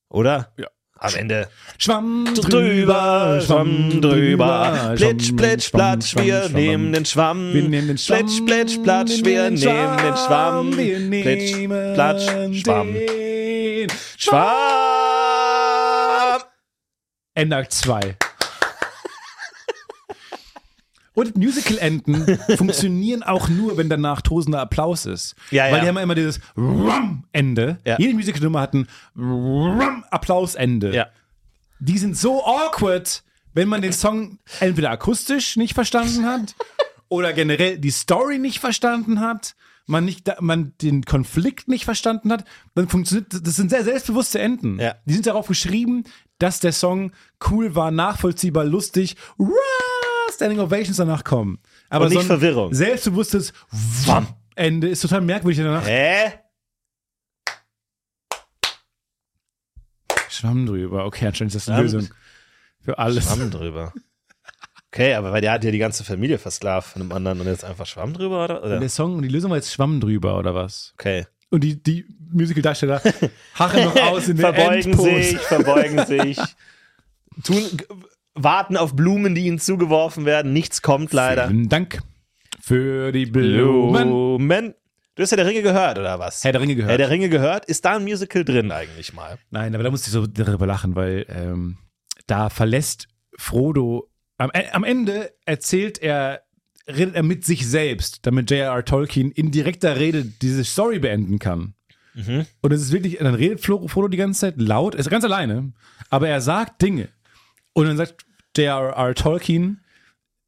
oder? Ja. Am Ende. Schwamm Drüber, Schwamm drüber. Plitsch, plitsch, platsch, wir nehmen den Schwamm. Wir nehmen den Schwamm. Plitsch, plitsch, platsch, wir nehmen den Schwamm. Plitsch, platsch, Schwamm. Schwamm. Ende Akt 2. Und Musical-Enden funktionieren auch nur, wenn danach tosender Applaus ist. Ja, Weil ja. die haben immer dieses Rum-Ende. Ja. Jede Musical-Nummer hat ein Rum-Applaus-Ende. Ja. Die sind so awkward, wenn man den Song entweder akustisch nicht verstanden hat oder generell die Story nicht verstanden hat, man, nicht, man den Konflikt nicht verstanden hat, dann funktioniert, das sind sehr selbstbewusste Enden. Ja. Die sind darauf geschrieben, dass der Song cool war, nachvollziehbar, lustig, Rah! Standing Ovations danach kommen. Aber Und nicht so ein Verwirrung. Selbstbewusstes Wam Ende ist total merkwürdig danach. Hä? Schwamm drüber. Okay, anscheinend ist das eine Lösung für alles. Schwamm drüber. Okay, aber weil der hat ja die ganze Familie versklavt von einem anderen und jetzt einfach Schwamm drüber, oder? oder? Der Song und die Lösung war jetzt Schwamm drüber, oder was? Okay. Und die, die Musical-Darsteller harren noch aus in der verbeugen Endpose. sich, verbeugen sich, tun, warten auf Blumen, die ihnen zugeworfen werden. Nichts kommt leider. Vielen Dank für die Blumen. Blumen. Du hast ja der Ringe gehört, oder was? Herr der Ringe gehört. Herr der Ringe gehört. Ist da ein Musical drin eigentlich mal? Nein, aber da musste ich so darüber lachen, weil ähm, da verlässt Frodo, am, äh, am Ende erzählt er, redet er mit sich selbst, damit J.R.R. Tolkien in direkter Rede diese Story beenden kann. Und es ist wirklich, dann redet Frodo die ganze Zeit laut, er ist ganz alleine, aber er sagt Dinge. Und dann sagt J.R.R. Tolkien,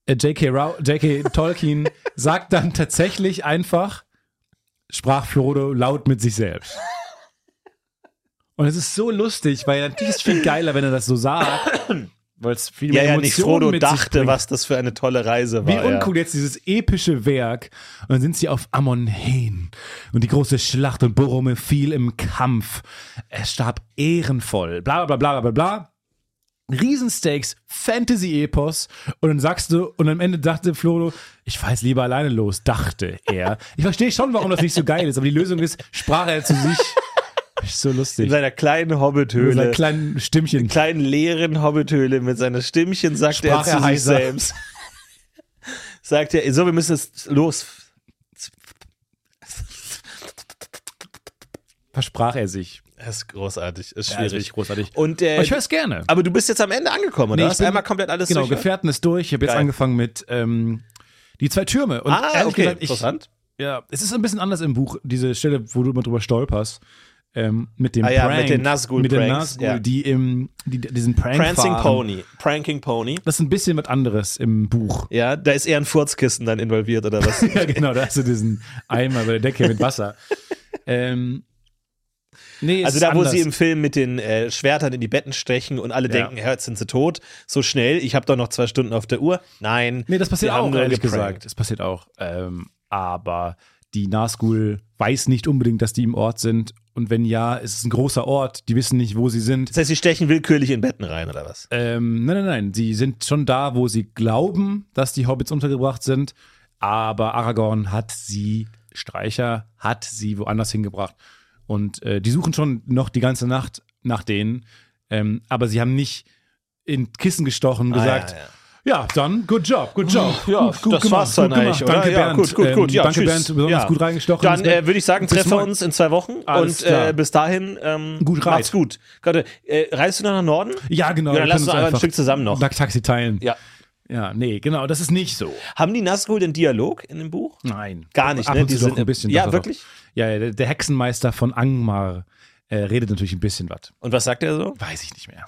äh, J.K. Tolkien sagt dann tatsächlich einfach, sprach Frodo laut mit sich selbst. Und es ist so lustig, weil natürlich ist es viel geiler, wenn er das so sagt, weil es viel Ja, mehr ja, nicht Emotionen Frodo mit sich dachte, was das für eine tolle Reise war. Wie uncool jetzt dieses epische Werk. Und dann sind sie auf Amonhen. Und die große Schlacht und Boromir fiel im Kampf. Er starb ehrenvoll. Bla bla bla bla bla bla. Riesenstakes, Fantasy-Epos. Und dann sagst du, und am Ende dachte Frodo, ich weiß lieber alleine los, dachte er. Ich verstehe schon, warum das nicht so geil ist, aber die Lösung ist, sprach er zu sich. Ist so Ja. In lustig. seiner kleinen Mit Hobbithöhle. seinem kleinen Stimmchen. kleinen leeren Hobbithöhle mit seiner Stimmchen sagt Sprach er zu sich selbst. sagt er, so, wir müssen jetzt los. Versprach er sich. Das ist großartig, ist Ja, ist schwierig. wirklich großartig. Und, äh, Aber ich höre es gerne. aber du bist jetzt am Ende angekommen, oder? Nee, ich hast bin- einmal komplett alles Genau, durch. Gefährten ist durch. Ich habe jetzt angefangen mit ähm, die zwei Türme. Und Ah, okay, gesagt, ich, interessant. ja, es ist ein bisschen anders im Buch, diese Stelle, wo du immer drüber stolperst. Ähm, mit dem Ah ja, Prank, mit den Nazgul mit den Nazgul, ja. die im die, diesen Prank Prancing fahren. Pony. Pranking Pony. Das ist ein bisschen was anderes im Buch. Ja, da ist eher ein Furzkissen dann involviert, oder was? ja, genau, da hast du diesen Eimer bei der Decke mit Wasser. ähm, nee, Also da, wo anders. sie im Film mit den äh, Schwertern in die Betten stechen und alle Ja. denken, ja, jetzt sind sie tot. So schnell, ich habe doch noch zwei Stunden auf der Uhr. Nein. Nee, das passiert auch, ehrlich gesagt. Das passiert auch. Ähm, aber die Nazgul weiß nicht unbedingt, dass die im Ort sind. Und wenn ja, ist es ein großer Ort. Die wissen nicht, wo sie sind. Das heißt, sie stechen willkürlich in Betten rein, oder was? Ähm, nein, nein, nein. Sie sind schon da, wo sie glauben, dass die Hobbits untergebracht sind. Aber Aragorn hat sie, Streicher, hat sie woanders hingebracht. Und äh, die suchen schon noch die ganze Nacht nach denen. Ähm, aber sie haben nicht in Kissen gestochen und Ah, gesagt, ja, ja. ja, dann, good job, good job. Ja, gut, gut das gemacht, war's dann gut eigentlich? Danke, Ja, Bernd. gut, gut, gut. Ähm, Ja, danke, tschüss. Bernd, besonders Ja. gut reingestochen. Dann äh, würde ich sagen, treffen wir uns in zwei Wochen Alles und äh, bis dahin ähm, Gut reit. macht's gut. Gott, äh, reist du noch nach Norden? Ja, genau. Ja, dann lass uns einfach ein Stück zusammen noch. Taxi teilen. Ja. Ja, nee, genau, das ist nicht so. Haben die Nazgul den Dialog in dem Buch? Nein. Gar nicht, Ab ne? Die sind- ein bisschen. Ja, wirklich? Ja, ja, der, der Hexenmeister von Angmar äh, redet natürlich ein bisschen was. Und was sagt er so? Weiß ich nicht mehr.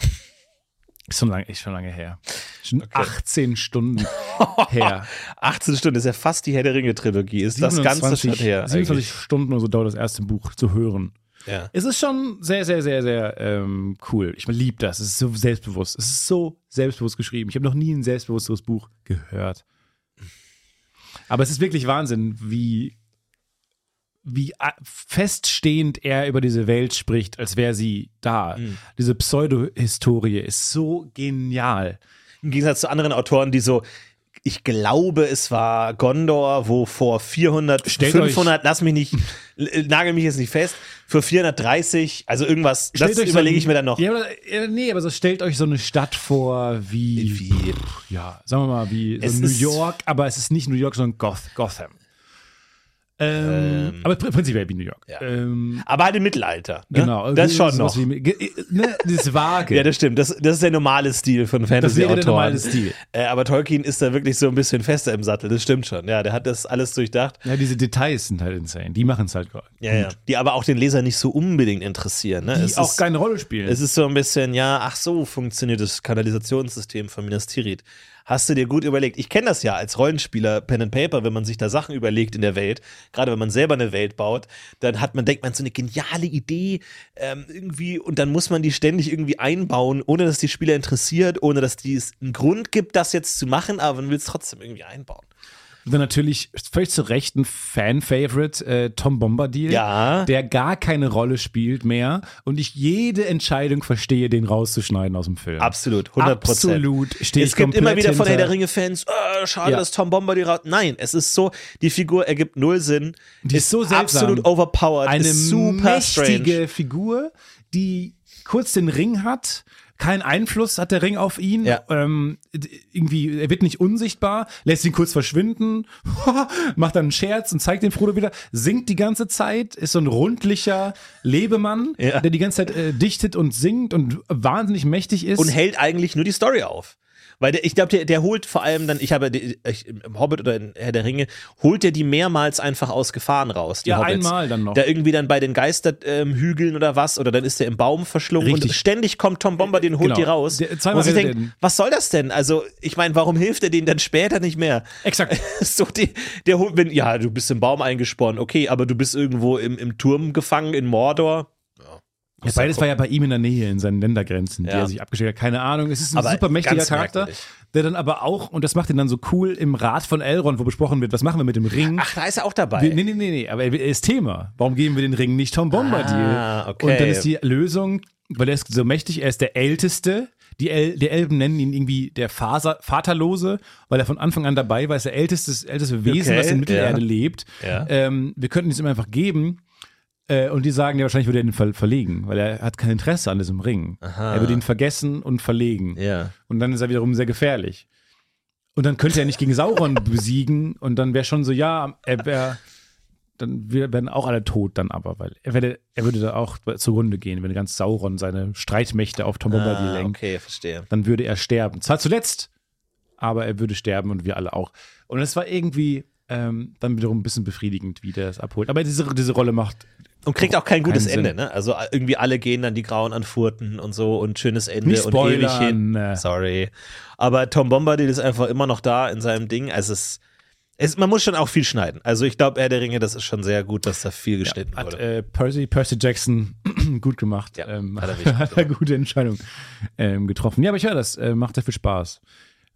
Ist schon lange, ist schon lange her. Schon 18 Stunden her. 18 Stunden, das ist ja fast die Herr der Ringe-Trilogie. Ist das Ganze schon 27 her? 27 Stunden oder so dauert das erste Buch zu hören. eigentlich. Ja. Es ist schon sehr, sehr, sehr, sehr ähm, cool. Ich liebe das. Es ist so selbstbewusst. Es ist so selbstbewusst geschrieben. Ich habe noch nie ein selbstbewussteres Buch gehört. Aber es ist wirklich Wahnsinn, wie, wie a- feststehend er über diese Welt spricht, als wäre sie da. Diese Pseudo-Historie ist so genial. Im Gegensatz zu anderen Autoren, die so ich glaube, es war Gondor, wo vor 400, Stellt 500, lass mich nicht, nagel mich jetzt nicht fest, für 430, also irgendwas, das Stellt euch so überlege ein- ich mir dann noch. Ja, aber, äh, nee, aber so stellt euch so eine Stadt vor wie, Wie? ja, sagen wir mal, wie so New York, aber es ist nicht New York, sondern Goth, Gotham. Ähm, aber pr- prinzipiell wie New York. Ja. Ähm, Aber halt im Mittelalter. Ne? genau. Das schon sowas noch. Wie, ne, das Vage. Ja, das stimmt. Das, das ist der normale Stil von das wäre der Fantasy-Autoren. normale Stil. Äh, aber Tolkien ist da wirklich so ein bisschen fester im Sattel. Das stimmt schon. Ja, der hat das alles durchdacht. Ja, diese Details sind halt insane. Die machen es halt gut. Ja, ja. Die aber auch den Leser nicht so unbedingt interessieren. Ne? Die es auch ist, keine Rolle spielen. Es ist so ein bisschen, ja, ach so funktioniert das Kanalisationssystem von Minas Tirith. Hast du dir gut überlegt? Ich kenne das ja als Rollenspieler, Pen and Paper, wenn man sich da Sachen überlegt in der Welt, gerade wenn man selber eine Welt baut, dann hat man, denkt man so eine geniale Idee ähm, irgendwie und dann muss man die ständig irgendwie einbauen, ohne dass die Spieler interessiert, ohne dass die es einen Grund gibt, das jetzt zu machen, aber man will es trotzdem irgendwie einbauen. Dann natürlich völlig zu Recht ein Fan-Favorite, äh, Tom Bombadil, Ja. der gar keine Rolle spielt mehr und ich jede Entscheidung verstehe, den rauszuschneiden aus dem Film. Absolut, 100 Prozent. Absolut, stehe Es gibt immer wieder von hinter. der Ringe-Fans, äh, schade, Ja. dass Tom Bombadil raus. Nein, es ist so, die Figur ergibt null Sinn. Die ist so seltsam. absolut overpowered, Eine ist super mächtige strange. Figur, die kurz den Ring hat. Kein Einfluss hat der Ring auf ihn. Ja. Ähm, irgendwie, er wird nicht unsichtbar, lässt ihn kurz verschwinden, macht dann einen Scherz und zeigt den Frodo wieder, singt die ganze Zeit, ist so ein rundlicher Lebemann, Ja. der die ganze Zeit äh, dichtet und singt und wahnsinnig mächtig ist. Und hält eigentlich nur die Story auf. Weil der, ich glaube, der, der holt vor allem dann, ich habe ich, im Hobbit oder in Herr der Ringe, holt der die mehrmals einfach aus Gefahren raus. Ja, Hobbits. einmal dann noch. Da irgendwie dann bei den Geisterhügeln oder was, oder dann ist der im Baum verschlungen Richtig. und ständig kommt Tom Bombadil und holt Genau. die raus. Der- und ich er denke, den. was soll das denn? Also, ich meine, warum hilft er denen dann später nicht mehr? Exakt. so die, der holt, wenn, ja, du bist im Baum eingesporen, okay, aber du bist irgendwo im, im Turm gefangen in Mordor. Ja, beides war ja bei ihm in der Nähe, in seinen Ländergrenzen, die Ja. er sich abgeschickt hat. Keine Ahnung. Es ist ein Aber super mächtiger Charakter, merkwürdig. der dann aber auch, und das macht ihn dann so cool, im Rat von Elrond, wo besprochen wird, was machen wir mit dem Ring? Ach, da ist er auch dabei. wir, nee, nee, nee, nee, aber er ist Thema. Warum geben wir den Ring nicht Tom Bombadil? Ah, okay. Und dann ist die Lösung, weil er ist so mächtig, er ist der Älteste. Die, El die Elben nennen ihn irgendwie der Faser Vaterlose, weil er von Anfang an dabei war. Er ist der älteste, älteste Wesen, Okay, was in Mittelerde ja. lebt. Ja. Ähm, wir könnten es ihm einfach geben. Äh, und die sagen ja wahrscheinlich, würde er ihn ver verlegen, weil er hat kein Interesse an diesem Ring. Aha. Er würde ihn vergessen und verlegen. Ja. Und dann ist er wiederum sehr gefährlich. Und dann könnte er nicht gegen Sauron besiegen und dann wäre schon so, ja, er wäre, dann werden auch alle tot dann aber, weil er, würde, er würde da auch zugrunde gehen, wenn ganz Sauron seine Streitmächte auf Tom Bombadil Ah, lenkt. okay, verstehe. Dann würde er sterben. Zwar zuletzt, aber er würde sterben und wir alle auch. Und es war irgendwie ähm, dann wiederum ein bisschen befriedigend, wie der es abholt. Aber diese, diese Rolle macht Und kriegt auch kein gutes Ende, ne? Also irgendwie alle gehen dann die Grauen an Furten und so und schönes Ende Nicht und ewig hin. äh. Sorry. Aber Tom Bombadil ist einfach immer noch da in seinem Ding. Also es, es man muss schon auch viel schneiden. Also ich glaube, Herr der Ringe, das ist schon sehr gut, dass da viel geschnitten Hat wurde. äh, Percy, Percy Jackson gut gemacht. Ja, ähm, hat er hat er gute Entscheidung ähm, getroffen. Ja, aber ich höre das. Äh, macht sehr viel Spaß.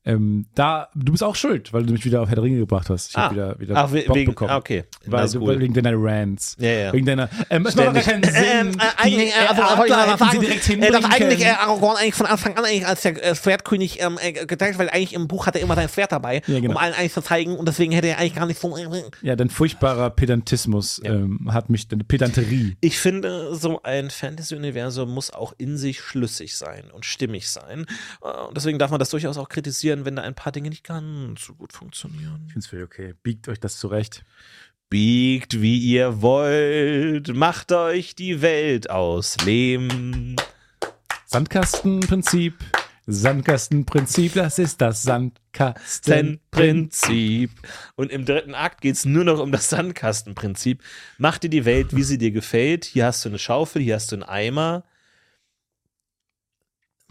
Ähm, da, du bist auch schuld, weil du mich wieder auf Herr der Ringe gebracht hast. Ich Ah. hab wieder, wieder we- Bock wegen- bekommen. ah, okay. Weil, du, cool. wegen deiner Rants. Ja, ja. Wegen deiner. Ähm, es macht gar keinen Sinn. Ähm, äh, eigentlich, äh, also, wollte ich mal sagen, direkt äh, dass eigentlich äh. Aragorn eigentlich von Anfang an eigentlich als der äh, Schwertkönig ähm, äh, geteilt, weil eigentlich im Buch hat er immer sein Schwert dabei, Ja, genau. um allen eigentlich zu zeigen und deswegen hätte er eigentlich gar nicht so äh, Ja, dein furchtbarer Pedantismus ähm, hat mich, deine Pedanterie. Ich finde, so ein Fantasy-Universum muss auch in sich schlüssig sein und stimmig sein. Äh, Und deswegen darf man das durchaus auch kritisieren, wenn da ein paar Dinge nicht ganz so gut funktionieren. Ich finde es völlig okay. Biegt euch das zurecht. Biegt wie ihr wollt, macht euch die Welt aus Lehm. Sandkastenprinzip. Sandkastenprinzip, das ist das Sandkastenprinzip. Prinzip. Und im dritten Akt geht es nur noch um das Sandkastenprinzip. Mach dir die Welt, wie sie dir gefällt. Hier hast du eine Schaufel, hier hast du einen Eimer.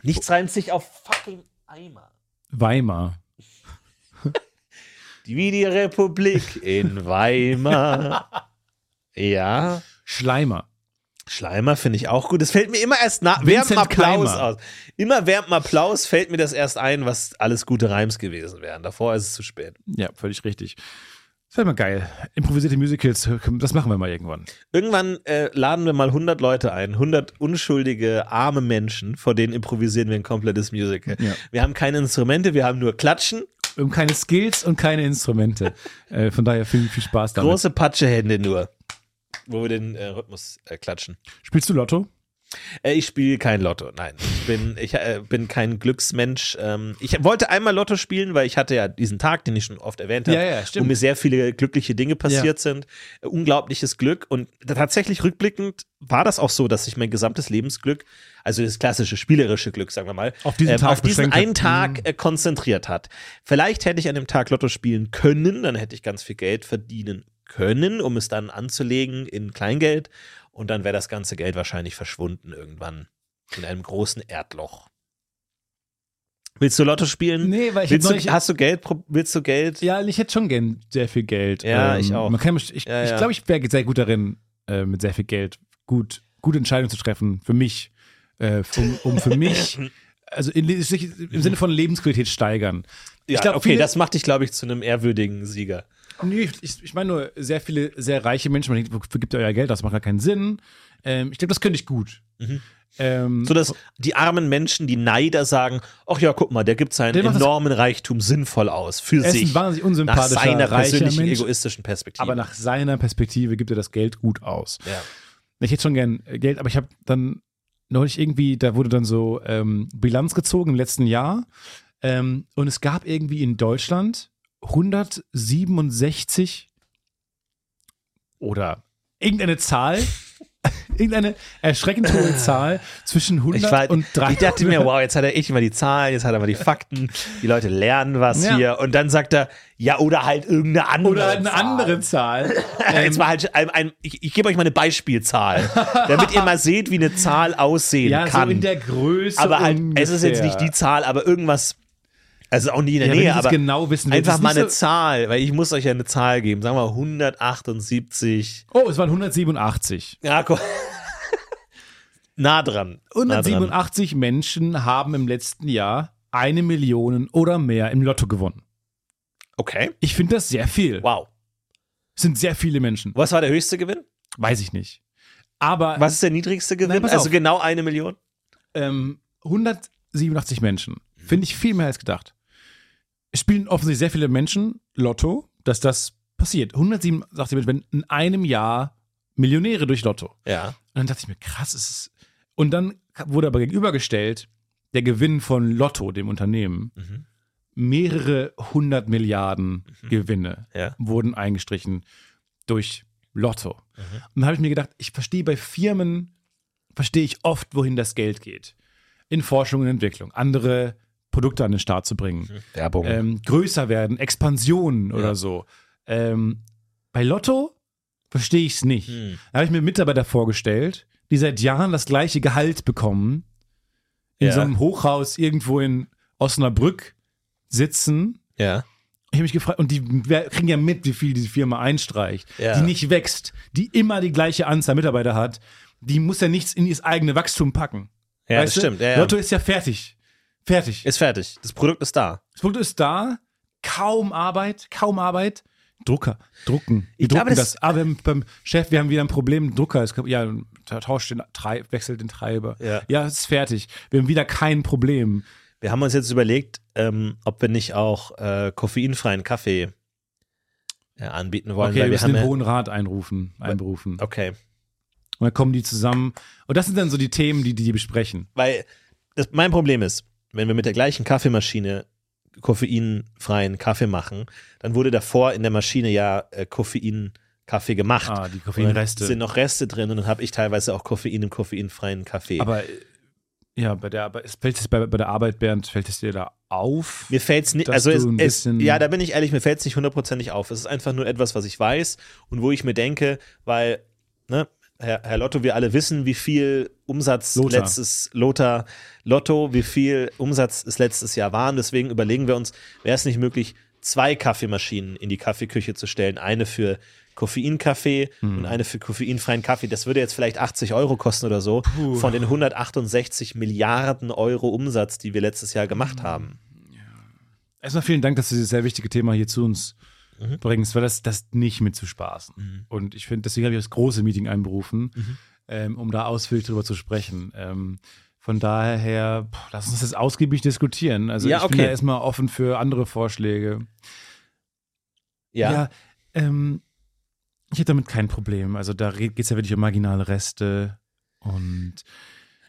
Nichts reimt sich auf fucking Eimer. Weimar. Die wie die Republik in Weimar. Ja. Schleimer. Schleimer finde ich auch gut. Das fällt mir immer erst nach während dem Vincent Applaus Keimer. aus. Immer während dem Applaus fällt mir das erst ein, was alles gute Reims gewesen wären. Davor ist es zu spät. Ja, völlig richtig. Das wäre mal geil. Improvisierte Musicals, das machen wir mal irgendwann. Irgendwann äh, laden wir mal 100 Leute ein, 100 unschuldige, arme Menschen, vor denen improvisieren wir ein komplettes Musical. Ja. Wir haben keine Instrumente, wir haben nur Klatschen Wir haben keine Skills und keine Instrumente. Äh, von daher viel, viel Spaß damit. Große Patschehände nur, wo wir den äh, Rhythmus äh, klatschen. Spielst du Lotto? Äh, ich spiele kein Lotto, nein. Ich bin, ich, äh, bin kein Glücksmensch. Ähm, ich wollte einmal Lotto spielen, weil ich hatte ja diesen Tag, den ich schon oft erwähnt habe, Ja, ja, wo mir sehr viele glückliche Dinge passiert sind. Äh, unglaubliches Glück. Und tatsächlich rückblickend war das auch so, dass sich mein gesamtes Lebensglück, also das klassische spielerische Glück, sagen wir mal, Auf diesen Tag auf diesen einen Tag äh, konzentriert hat. Vielleicht hätte ich an dem Tag Lotto spielen können, dann hätte ich ganz viel Geld verdienen können, um es dann anzulegen in Kleingeld. Und dann wäre das ganze Geld wahrscheinlich verschwunden irgendwann in einem großen Erdloch. Willst du Lotto spielen? Nee, weil ich willst du, hast du Geld? Willst du Geld? Ja, ich hätte schon gern sehr viel Geld. Ähm, Ja, ich auch. Man kann, ich Ja, ich ja. glaube, ich wäre sehr gut darin, äh, mit sehr viel Geld gut, gute Entscheidungen zu treffen für mich, äh, um, um für mich, also in, im Sinne von Lebensqualität steigern. Ja, ich glaube, okay, viele- das macht dich, glaube ich, zu einem ehrwürdigen Sieger. Nee, ich, ich meine nur, sehr viele, sehr reiche Menschen, man denkt, wofür gibt ihr euer Geld? Das macht gar keinen Sinn. Ähm, ich glaube, das könnte ich gut. Ähm, So dass die armen Menschen, die Neider sagen, ach ja, guck mal, der gibt seinen Der enormen Reichtum sinnvoll aus für ist sich. wahnsinnig nach unsympathischer, seiner reicher persönlichen, Mensch, egoistischen Perspektive. aber nach seiner Perspektive gibt er das Geld gut aus. ja. Ich hätte schon gern äh, Geld, aber ich habe dann neulich irgendwie, da wurde dann so ähm, Bilanz gezogen im letzten Jahr ähm, und es gab irgendwie in Deutschland 167 oder irgendeine Zahl, irgendeine erschreckend hohe Zahl zwischen 100 Ich, war, und 300. ich dachte mir, wow, jetzt hat er echt mal die Zahlen, jetzt hat er mal die Fakten, die Leute lernen was Ja. hier und dann sagt er, ja, oder halt irgendeine andere oder eine Zahl. andere Zahl. Jetzt mal halt ein, ein, ich, ich gebe euch mal eine Beispielzahl, damit ihr mal seht, wie eine Zahl aussehen ja, kann. so in der Größe. aber halt, es ist jetzt nicht die Zahl, aber irgendwas, also auch nie in der Ja, Nähe, aber genau wissen einfach mal eine so- Zahl, weil ich muss euch ja eine Zahl geben, sagen wir 178. Oh, es waren 187. Ja, komm. nah dran. Nah dran. 187 Menschen haben im letzten Jahr eine Million oder mehr im Lotto gewonnen. Okay, Ich finde das sehr viel. wow. Es sind sehr viele Menschen. Was war der höchste Gewinn? Weiß ich nicht. Aber Was ist der niedrigste Gewinn? Nein, also genau eine Million? ähm, 187 Menschen. Finde ich viel mehr als gedacht. Es spielen offensichtlich sehr viele Menschen Lotto, dass das passiert. 187 Menschen werden in einem Jahr Millionäre durch Lotto. Ja. Und dann dachte ich mir, krass, es ist. Und dann wurde aber gegenübergestellt, der Gewinn von Lotto, dem Unternehmen, Mhm. mehrere hundert Milliarden Gewinne Ja. wurden eingestrichen durch Lotto. Mhm. Und dann habe ich mir gedacht, ich verstehe bei Firmen, verstehe ich oft, wohin das Geld geht. In Forschung und Entwicklung, andere Produkte an den Start zu bringen, Werbung. ähm, größer werden, Expansion oder Ja. so. Ähm, bei Lotto verstehe ich es nicht. Hm. Da habe ich mir Mitarbeiter vorgestellt, die seit Jahren das gleiche Gehalt bekommen, in Ja. so einem Hochhaus irgendwo in Osnabrück sitzen. Ja. Ich habe mich gefragt, und die wer- kriegen ja mit, wie viel diese Firma einstreicht, Ja. die nicht wächst, die immer die gleiche Anzahl Mitarbeiter hat, die muss ja nichts in ihr eigene Wachstum packen. Ja, Weißt das du? stimmt. Ja, ja. Lotto ist ja fertig. Fertig. Ist fertig. Das Produkt ist da. Das Produkt ist da, kaum Arbeit, kaum Arbeit. Drucker, drucken. Wir Ich glaube, drucken das- das. Ah, wir haben, beim Chef, wir haben wieder ein Problem. Drucker kaputt. Ja, ta- tauscht den, Trei wechselt den Treiber. Ja. ja, es ist fertig. Wir haben wieder kein Problem. Wir haben uns jetzt überlegt, ähm, ob wir nicht auch äh, koffeinfreien Kaffee äh, anbieten wollen. Okay, wir weil wir müssen den Hohen Rat einrufen, einberufen. Okay. Und dann kommen die zusammen. Und das sind dann so die Themen, die die besprechen. Weil das, mein Problem ist, wenn wir mit der gleichen Kaffeemaschine koffeinfreien Kaffee machen, dann wurde davor in der Maschine ja äh, Koffein-Kaffee gemacht. Ah, die Koffeinreste. sind noch Reste drin und dann habe ich teilweise auch Koffein im koffeinfreien Kaffee. Aber äh, ja, bei der, Arbeit- fällt es bei, bei der Arbeit, Bernd, fällt es dir da auf? Mir fällt es nicht, also es, ja, da bin ich ehrlich, mir fällt es nicht hundertprozentig auf. Es ist einfach nur etwas, was ich weiß und wo ich mir denke, weil, ne, Herr, Herr Lotto, wir alle wissen, wie viel Umsatz Lothar. letztes Lotto, Lotto, wie viel Umsatz es letztes Jahr waren. Deswegen überlegen wir uns, wäre es nicht möglich, zwei Kaffeemaschinen in die Kaffeeküche zu stellen. Eine für Koffeinkaffee Hm. und eine für koffeinfreien Kaffee. Das würde jetzt vielleicht 80 Euro kosten oder so. Von den 168 Milliarden Euro Umsatz, die wir letztes Jahr gemacht Hm. haben. Erstmal vielen Dank, dass du dieses sehr wichtige Thema hier zu uns Mhm. bringst, weil das, das nicht mit zu spaßen. Und ich finde, deswegen habe ich das große Meeting einberufen, ähm, um da ausführlich drüber zu sprechen. Ähm, Von daher, pff, lass uns das ausgiebig diskutieren. Also Ja, ich bin okay. da erstmal offen für andere Vorschläge. Ja. ähm, ich hätte damit kein Problem. Also da geht es ja wirklich um marginale Reste und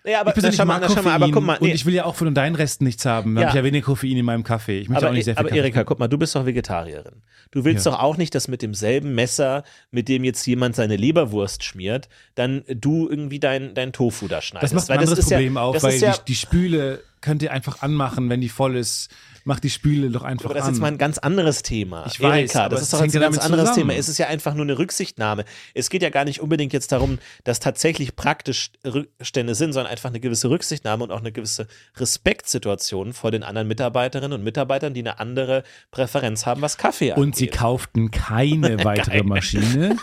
Ja, aber ich persönlich na, mal, mag na, schau mal, aber Koffein guck mal, nee, und ich will ja auch von deinen Resten nichts haben. Da Ja. habe ich ja weniger Koffein in meinem Kaffee. Ich möchte aber, auch nicht sehr viel aber Kaffee Erika, trinken. guck mal, du bist doch Vegetarierin. Du willst Ja. doch auch nicht, dass mit demselben Messer, mit dem jetzt jemand seine Leberwurst schmiert, dann du irgendwie dein, dein Tofu da schneidest. Das macht ein anderes Problem ja, auf, weil die, die Spüle könnt ihr einfach anmachen, wenn die voll ist. Macht die Spüle doch einfach Aber das ist an. jetzt mal ein ganz anderes Thema. Ich weiß, Erika, das ist doch jetzt ein ganz anderes zusammen. Thema. Es ist ja einfach nur eine Rücksichtnahme. Es geht ja gar nicht unbedingt jetzt darum, dass tatsächlich praktisch Rückstände sind, sondern einfach eine gewisse Rücksichtnahme und auch eine gewisse Respektsituation vor den anderen Mitarbeiterinnen und Mitarbeitern, die eine andere Präferenz haben, was Kaffee angeht. und sie kauften keine weitere Maschine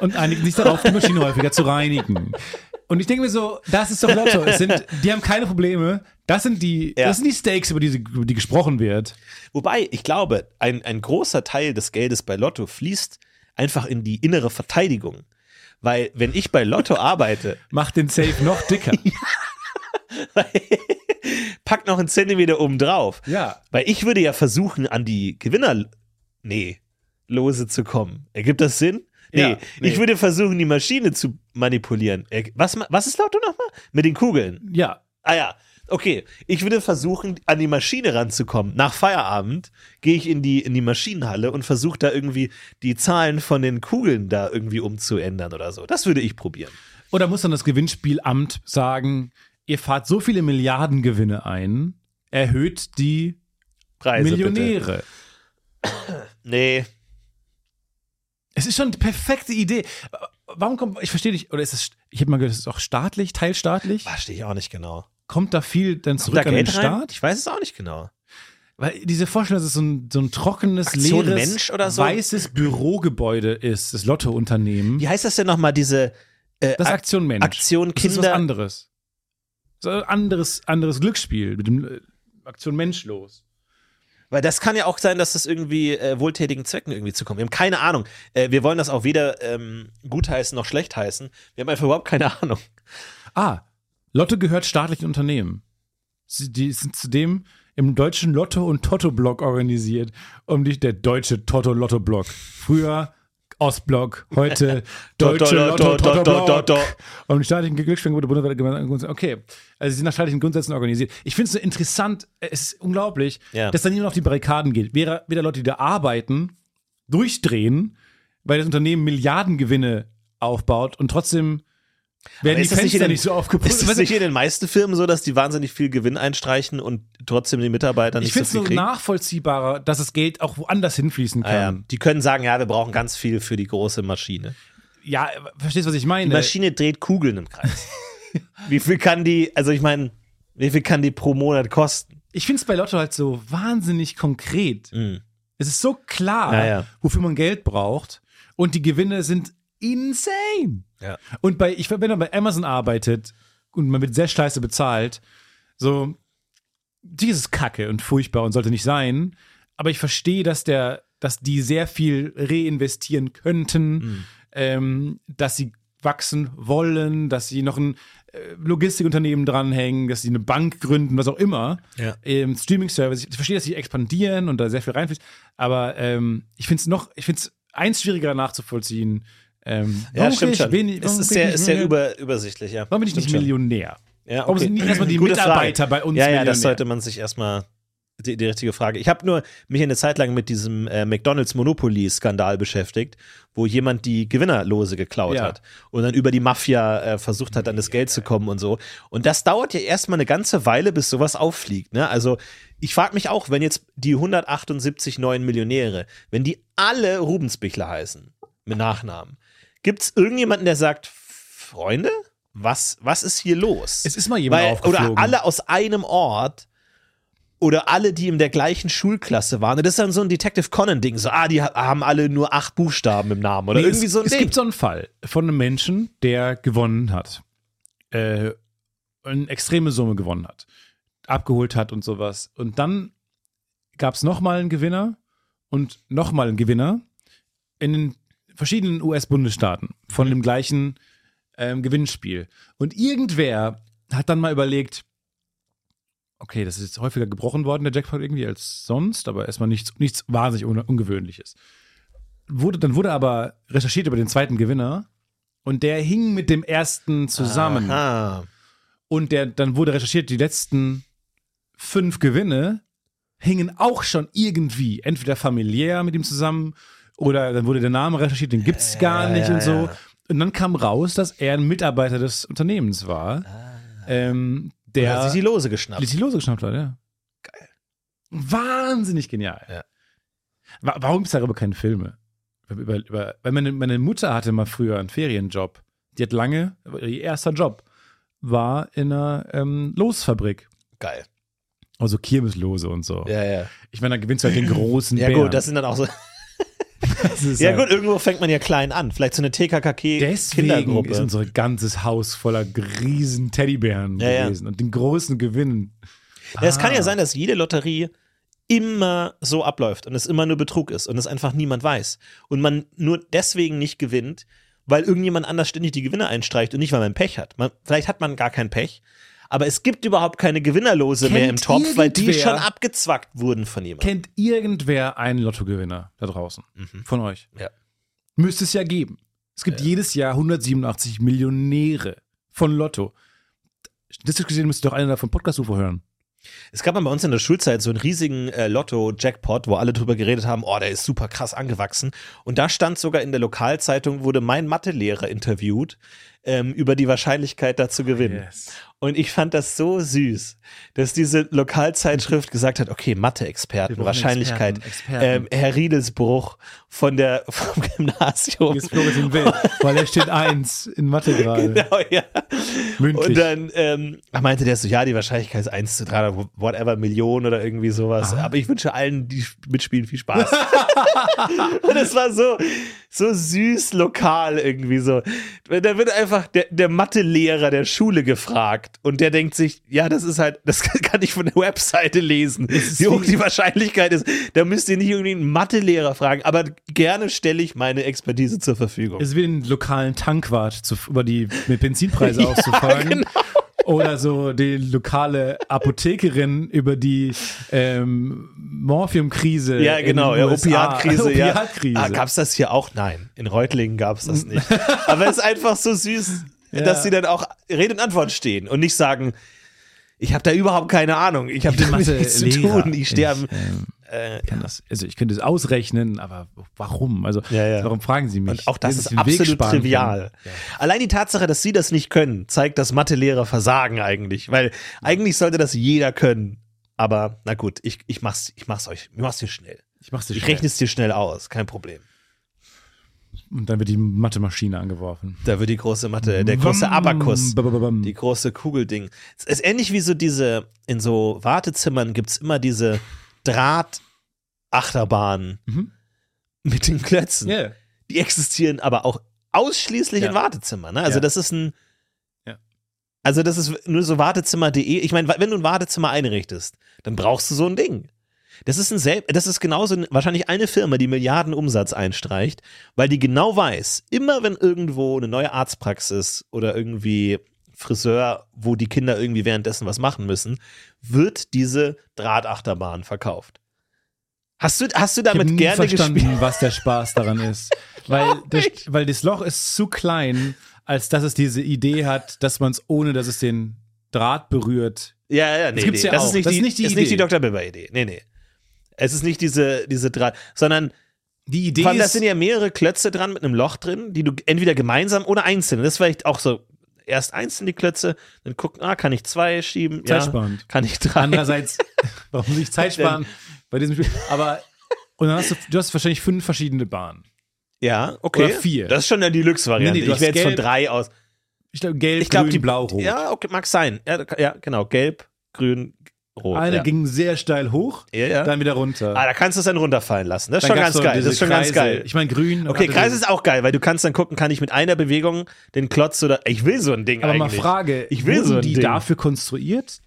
und einigten sich darauf, die Maschine häufiger zu reinigen. Und ich denke mir so, das ist doch Lotto. Es sind, die haben keine Probleme. Das sind die, Ja. das sind die Stakes, über die, über die gesprochen wird. Wobei, ich glaube, ein, ein großer Teil des Geldes bei Lotto fließt einfach in die innere Verteidigung. Weil, wenn ich bei Lotto arbeite, Macht den Safe noch dicker. pack noch einen Zentimeter oben drauf. Ja. Weil ich würde ja versuchen, an die Gewinner, nee, Lose zu kommen. Ergibt das Sinn? Nee, Ja, nee. ich würde versuchen, die Maschine zu manipulieren. Er- Was, was ist Lotto nochmal? Mit den Kugeln. Ja. Ah ja, okay. Ich würde versuchen, an die Maschine ranzukommen. Nach Feierabend gehe ich in die, in die Maschinenhalle und versuche da irgendwie die Zahlen von den Kugeln da irgendwie umzuändern oder so. Das würde ich probieren. Oder muss dann das Gewinnspielamt sagen, ihr fahrt so viele Milliardengewinne ein, erhöht die Preise Millionäre. Bitte. Nee. Es ist schon eine perfekte Idee. Warum kommt, ich verstehe nicht, oder ist es, ich habe mal gehört, es ist auch staatlich, teilstaatlich? Verstehe ich auch nicht genau. Kommt da viel dann Kommt zurück da an den Geld rein? Staat? Ich weiß es auch nicht genau. Weil diese Vorstellung, dass es so ein, so ein trockenes, Aktion leeres, Mensch oder so? weißes Bürogebäude ist, das Lottounternehmen. Wie heißt das denn nochmal, diese äh, Das Aktion Mensch. Aktion Das ist was Kinder? anderes. Ein anderes, anderes Glücksspiel mit dem äh, Aktion Mensch los. Weil das kann ja auch sein, dass das irgendwie äh, wohltätigen Zwecken irgendwie zukommt. Wir haben keine Ahnung. Äh, wir wollen das auch weder ähm, gutheißen noch schlecht heißen. Wir haben einfach überhaupt keine Ahnung. Ah, Lotto gehört staatlichen Unternehmen. Sie, die sind zudem im deutschen Lotto- und Toto-Block organisiert. Um dich der deutsche Toto-Lotto-Block. Früher Ostblock, heute deutsche die staatlichen Glücksspiele wurde bundesweit Okay, also sie sind nach staatlichen Grundsätzen organisiert. Ich finde es so interessant, es ist unglaublich, Ja. dass dann niemand auf die Barrikaden geht. Weder, weder Leute, die da arbeiten, durchdrehen, weil das Unternehmen Milliardengewinne aufbaut und trotzdem werden die Fenster in den- nicht so aufgepusst. Ist es nicht in den meisten Firmen so, dass die wahnsinnig viel Gewinn einstreichen und trotzdem die Mitarbeiter ich nicht finde so es viel kriegen? nachvollziehbarer, dass das Geld auch woanders hinfließen Ah, ja. kann. Die können sagen, ja, wir brauchen ganz viel für die große Maschine. ja. verstehst du, was ich meine? Die Maschine dreht Kugeln im Kreis. wie viel kann die, also ich meine, wie viel kann die pro Monat kosten? ich finde es bei Lotto halt so wahnsinnig konkret. Mhm. Es ist so klar, Ja, ja. wofür man Geld braucht und die Gewinne sind insane. Ja. Und bei, ich, wenn man bei Amazon arbeitet und man wird sehr scheiße bezahlt, so, dieses Kacke und furchtbar und sollte nicht sein. Aber ich verstehe, dass der, dass die sehr viel reinvestieren könnten, Mhm. ähm, dass sie wachsen wollen, dass sie noch ein äh, Logistikunternehmen dranhängen, dass sie eine Bank gründen, was auch immer. Ja. Ähm, Streaming-Service. Ich verstehe, dass sie expandieren und da sehr viel reinfließt. Aber ähm, ich finde es noch, ich finde es eins schwieriger nachzuvollziehen. Ähm, Ja, warum stimmt schon. wenig- es warum ist sehr, sehr über, übersichtlich, ja. Warum bin ich nicht schon. Millionär? Ja, Warum okay. sind nicht erstmal die Gute Mitarbeiter Frage. bei uns Ja, ja, das sollte man sich erstmal die, die richtige Frage. Ich habe nur mich eine Zeit lang mit diesem äh, McDonalds Monopoly-Skandal beschäftigt, wo jemand die Gewinnerlose geklaut Ja. hat und dann über die Mafia äh, versucht hat, an das Geld zu kommen und so. Und das dauert ja erstmal eine ganze Weile, bis sowas auffliegt. Ne? Also ich frage mich auch, wenn jetzt die 178 neuen Millionäre, wenn die alle Rubensbichler heißen, mit Nachnamen, gibt es irgendjemanden, der sagt, Freunde, was, was ist hier los? Es ist mal jemand Weil, aufgeflogen. oder alle aus einem Ort oder alle, die in der gleichen Schulklasse waren. Das ist dann so ein Detective Conan-Ding. So, ah, die ha- haben alle nur acht Buchstaben im Namen oder Nee, irgendwie es, so ein es Ding. gibt so einen Fall von einem Menschen, der gewonnen hat. Äh, eine extreme Summe gewonnen hat. Abgeholt hat und sowas. Und dann gab es nochmal einen Gewinner und nochmal einen Gewinner in den verschiedenen US-Bundesstaaten von dem gleichen ähm, Gewinnspiel. Und irgendwer hat dann mal überlegt, okay, das ist jetzt häufiger gebrochen worden, der Jackpot irgendwie als sonst, aber erstmal nichts, nichts wahnsinnig un Ungewöhnliches. Wurde, dann wurde aber recherchiert über den zweiten Gewinner und der hing mit dem ersten zusammen. Aha. Und der, dann wurde recherchiert, die letzten fünf Gewinne hingen auch schon irgendwie, entweder familiär mit ihm zusammen oder dann wurde der Name recherchiert, den gibt's gar nicht und so. Und dann kam raus, dass er ein Mitarbeiter des Unternehmens war, ähm, Der hat sich die Lose geschnappt. die Lose geschnappt hat, ja. Geil. Wahnsinnig genial. Ja. Wa- Warum gibt es darüber keine Filme? Über, über, weil meine, meine Mutter hatte mal früher einen Ferienjob. Die hat lange, ihr erster Job war in einer ähm, Losfabrik. Geil. Also Kirmeslose und so. Ja, ja. Ich meine, da gewinnst du halt den großen Ja, Bären. gut, das sind dann auch so. Ja, halt- gut, irgendwo fängt man ja klein an. Vielleicht so eine Deswegen TKKG-Kindergruppe. ist unser ganzes Haus voller riesen Teddybären Ja, ja. gewesen und den großen Gewinnen. Ja, es kann Ah. ja sein, dass jede Lotterie immer so abläuft und es immer nur Betrug ist und es einfach niemand weiß. Und man nur deswegen nicht gewinnt, weil irgendjemand anders ständig die Gewinne einstreicht und nicht, weil man Pech hat. Man, vielleicht hat man gar kein Pech, aber es gibt überhaupt keine Gewinnerlose mehr im Kennt Topf, weil die schon abgezwackt wurden von jemandem. Kennt irgendwer einen Lottogewinner da draußen? Von euch? Mhm. Ja. Müsste es ja geben. Es gibt jedes Jahr 187 Millionäre von Lotto. Statistisch gesehen müsste doch einer davon Podcast-UFO hören. Es gab mal bei uns in der Schulzeit so einen riesigen äh, Lotto-Jackpot, wo alle drüber geredet haben, oh, der ist super krass angewachsen. Und da stand sogar in der Lokalzeitung, wurde mein Mathelehrer interviewt ähm, über die Wahrscheinlichkeit, da zu gewinnen. Yes. Und ich fand das so süß, dass diese Lokalzeitschrift gesagt hat, okay, Mathe-Experten, Wahrscheinlichkeit, Experten, Experten. Ähm, Herr Riedelsbruch von der, vom Gymnasium. Florentin Will, weil er steht eins in Mathe gerade. Genau, ja. Mündlich. Und dann ähm, meinte der so, ja, die Wahrscheinlichkeit ist 1 zu 300, whatever, Millionen oder irgendwie sowas. Aber ich wünsche allen, die mitspielen, viel Spaß. und es war so, so süß lokal irgendwie so. Da wird einfach der, der Mathelehrer der Schule gefragt und der denkt sich, ja, das ist halt, das kann ich von der Webseite lesen, wie hoch die Wahrscheinlichkeit ist. Da müsst ihr nicht irgendwie einen Mathelehrer fragen, aber gerne stelle ich meine Expertise zur Verfügung. Es ist wie den lokalen Tankwart zu, über die mit Benzinpreise auszufangen. genau. Oder so die lokale Apothekerin über die ähm, Morphiumkrise. Ja, genau, ja, USA. Opiatkrise. ja. Opiatkrise. Ah, gab's das hier auch? Nein, in Reutlingen gab's das nicht. Aber es ist einfach so süß, Ja. dass sie dann auch Rede und Antwort stehen und nicht sagen, ich habe da überhaupt keine Ahnung, ich habe damit nichts zu tun, ich am... ähm, Äh, kann das, also ich könnte es ausrechnen, aber warum? Also Ja, ja. warum fragen Sie mich? und auch das ist absolut trivial. Allein die Tatsache, dass sie das nicht können, zeigt, dass Mathelehrer versagen eigentlich. Weil eigentlich sollte das jeder können. Aber na gut, ich, ich, mach's, ich mach's euch, ich mach's dir schnell. Ich mach's dir Ich schnell. rechne es dir schnell aus, kein Problem. Und dann wird die Mathemaschine angeworfen. Da wird die große Mathe, der große Abakus. Die große Kugelding. Es ist ähnlich wie so diese, in so Wartezimmern gibt es immer diese Drahtachterbahnen Mhm. mit den Klötzen. Ja. Die existieren aber auch ausschließlich Ja. in Wartezimmern. Ne? Also Ja. das ist ein. Ja. Also das ist nur so Wartezimmer.de. Ich meine, wenn du ein Wartezimmer einrichtest, dann brauchst du so ein Ding. Das ist ein Sel das ist genauso ein, wahrscheinlich eine Firma, die Milliarden Umsatz einstreicht, weil die genau weiß, immer wenn irgendwo eine neue Arztpraxis oder irgendwie Friseur, wo die Kinder irgendwie währenddessen was machen müssen, wird diese Drahtachterbahn verkauft. Hast du, hast du Ich habe damit nie gerne verstanden, gespielt? was der Spaß daran ist. weil, das, weil das Loch ist zu klein, als dass es diese Idee hat, dass man es ohne, dass es den Draht berührt. Ja, ja, nee, gibt's nee. ja das auch. ist nicht Das die, ist nicht die ist nicht die. Dr. Bibber-Idee. Nee, nee. Es ist nicht diese, diese Draht, sondern Die Idee allem, ist, das sind ja mehrere Klötze dran mit einem Loch drin, die du entweder gemeinsam oder einzeln. Das ist vielleicht auch so, erst einzeln die Klötze, dann gucken, ah, kann ich zwei schieben? Ja, Zeitsparend. kann ich drei? andererseits, warum muss ich Zeit sparen bei diesem Spiel? Aber, und dann hast du, du hast wahrscheinlich fünf verschiedene Bahnen. Ja, okay. Oder vier. Das ist schon eine Deluxe-Variante. Nee, nee, ich wäre jetzt von gelb. drei aus. Ich glaube, gelb, Ich glaube, grün, die blau, rot. Ja, okay, mag sein. Ja, ja genau. Gelb, grün, rot. Eine ja. ging sehr steil hoch, ja, ja. dann wieder runter. Ah, da kannst du es dann runterfallen lassen. Das ist Dann schon ganz geil. Das ist schon ganz Kreise. geil. Ich meine, grün. Okay, Kreis ist auch geil, weil du kannst dann gucken, kann ich mit einer Bewegung den Klotz oder ich will so ein Ding Aber mal eigentlich. Frage, Ich will so ein die Ding. dafür konstruiert?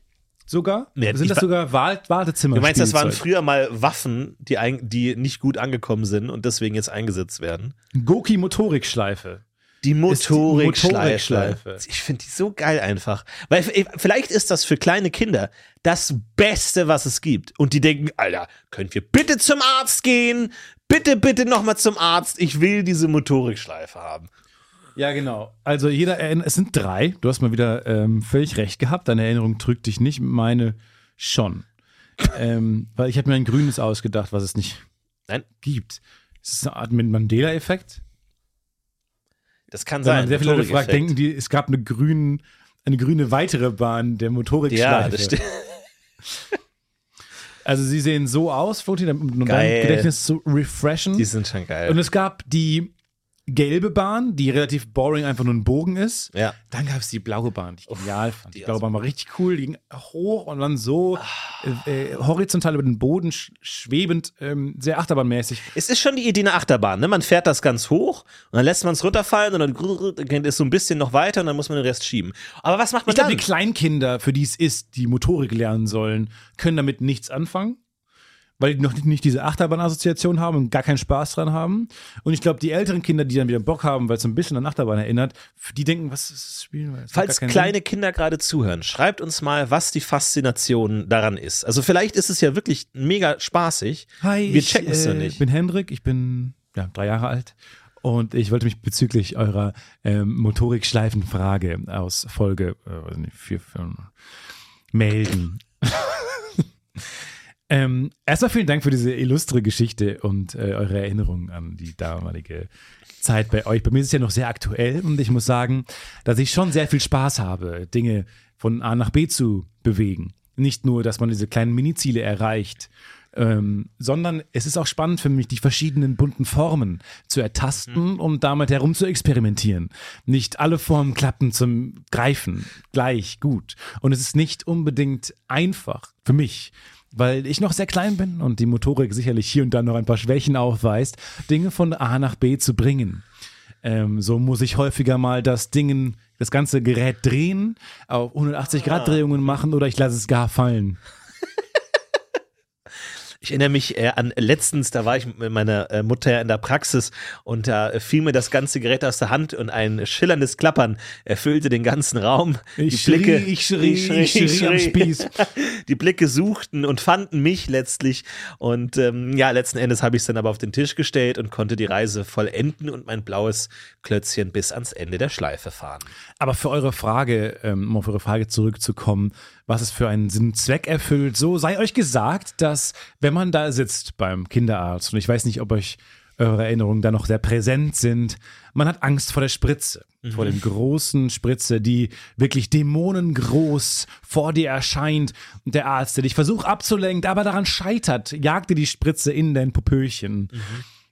Sogar? Nee, Sind das sogar Wartezimmer? Du meinst, das waren früher mal Waffen, die, ein, die nicht gut angekommen sind und deswegen jetzt eingesetzt werden? Goki Motorikschleife. Die Motorikschleife. Motorikschleife. Ich finde die so geil einfach. Weil vielleicht ist das für kleine Kinder das Beste, was es gibt. Und die denken, Alter, könnt ihr bitte zum Arzt gehen? Bitte, bitte nochmal zum Arzt. Ich will diese Motorikschleife haben. Ja, genau. Also jeder, es sind drei. Du hast mal wieder ähm, völlig recht gehabt. Deine Erinnerung trügt dich nicht, meine schon. ähm, weil ich habe mir ein grünes ausgedacht, was es nicht Nein. gibt. Ist es eine Art Mandela-Effekt? Das kann sein. sehr viele Leute fragt, denken die, es gab eine, grün, eine grüne weitere Bahn der Motorikschleife. Ja, das stimmt. Also sie sehen so aus, Flotti, um dein. Gedächtnis zu refreshen. Die sind schon geil. Und es gab die gelbe Bahn, die relativ boring einfach nur ein Bogen ist. ja. Dann gab es die blaue Bahn, die ich genial fand. Die die blaue Bahn war richtig cool, die ging hoch und dann so äh, äh, horizontal über den Boden sch schwebend, ähm, sehr achterbahnmäßig. Es ist schon die Idee einer Achterbahn. Ne? Man fährt das ganz hoch und dann lässt man es runterfallen und dann geht es so ein bisschen noch weiter und dann muss man den Rest schieben. Aber was macht man Ich glaube, dann? die Kleinkinder, für die es ist, die Motorik lernen sollen, können damit nichts anfangen. Weil die noch nicht, nicht diese Achterbahn-Assoziation haben und gar keinen Spaß dran haben. Und ich glaube, die älteren Kinder, die dann wieder Bock haben, weil es so ein bisschen an Achterbahn erinnert, die denken, was ist das Spiel? Das Falls kleine Kinder gerade zuhören, schreibt uns mal, was die Faszination daran ist. Also vielleicht ist es ja wirklich mega spaßig. Sinn. Hi, Wir ich checken es äh, noch nicht. bin Hendrik, ich bin ja, drei Jahre alt. Und ich wollte mich bezüglich eurer ähm, Motorikschleifenfrage aus Folge äh, weiß nicht, vier, fünf, melden. ähm, erstmal vielen Dank für diese illustre Geschichte und äh, eure Erinnerung an die damalige Zeit bei euch. Bei mir ist es ja noch sehr aktuell und ich muss sagen, dass ich schon sehr viel Spaß habe, Dinge von A nach B zu bewegen. Nicht nur, dass man diese kleinen Miniziele erreicht, ähm, sondern es ist auch spannend für mich, die verschiedenen bunten Formen zu ertasten und damit herum zu experimentieren. Nicht alle Formen klappen zum Greifen gleich gut. Und es ist nicht unbedingt einfach für mich, weil ich noch sehr klein bin und die Motorik sicherlich hier und da noch ein paar Schwächen aufweist, Dinge von A nach B zu bringen. Ähm, so muss ich häufiger mal das Ding, das ganze Gerät drehen, auf 180 Grad Drehungen machen oder ich lasse es gar fallen. Ich erinnere mich äh, an letztens, da war ich mit meiner äh, Mutter in der Praxis und da äh, fiel mir das ganze Gerät aus der Hand und ein schillerndes Klappern erfüllte den ganzen Raum. Ich die Blicke, schrie, ich schrie, ich schrie am Spieß. Die Blicke suchten und fanden mich letztlich und ähm, ja, letzten Endes habe ich es dann aber auf den Tisch gestellt und konnte die Reise vollenden und mein blaues Klötzchen bis ans Ende der Schleife fahren. Aber für eure Frage, ähm, um auf eure Frage zurückzukommen, was es für einen Sinn Zweck erfüllt, so sei euch gesagt, dass wenn man da sitzt beim Kinderarzt, und ich weiß nicht, ob euch eure Erinnerungen da noch sehr präsent sind, man hat Angst vor der Spritze, vor dem großen Spritze, die wirklich dämonengroß vor dir erscheint. Und der Arzt, der dich versucht abzulenken, aber daran scheitert, jagt dir die Spritze in dein Popöchen.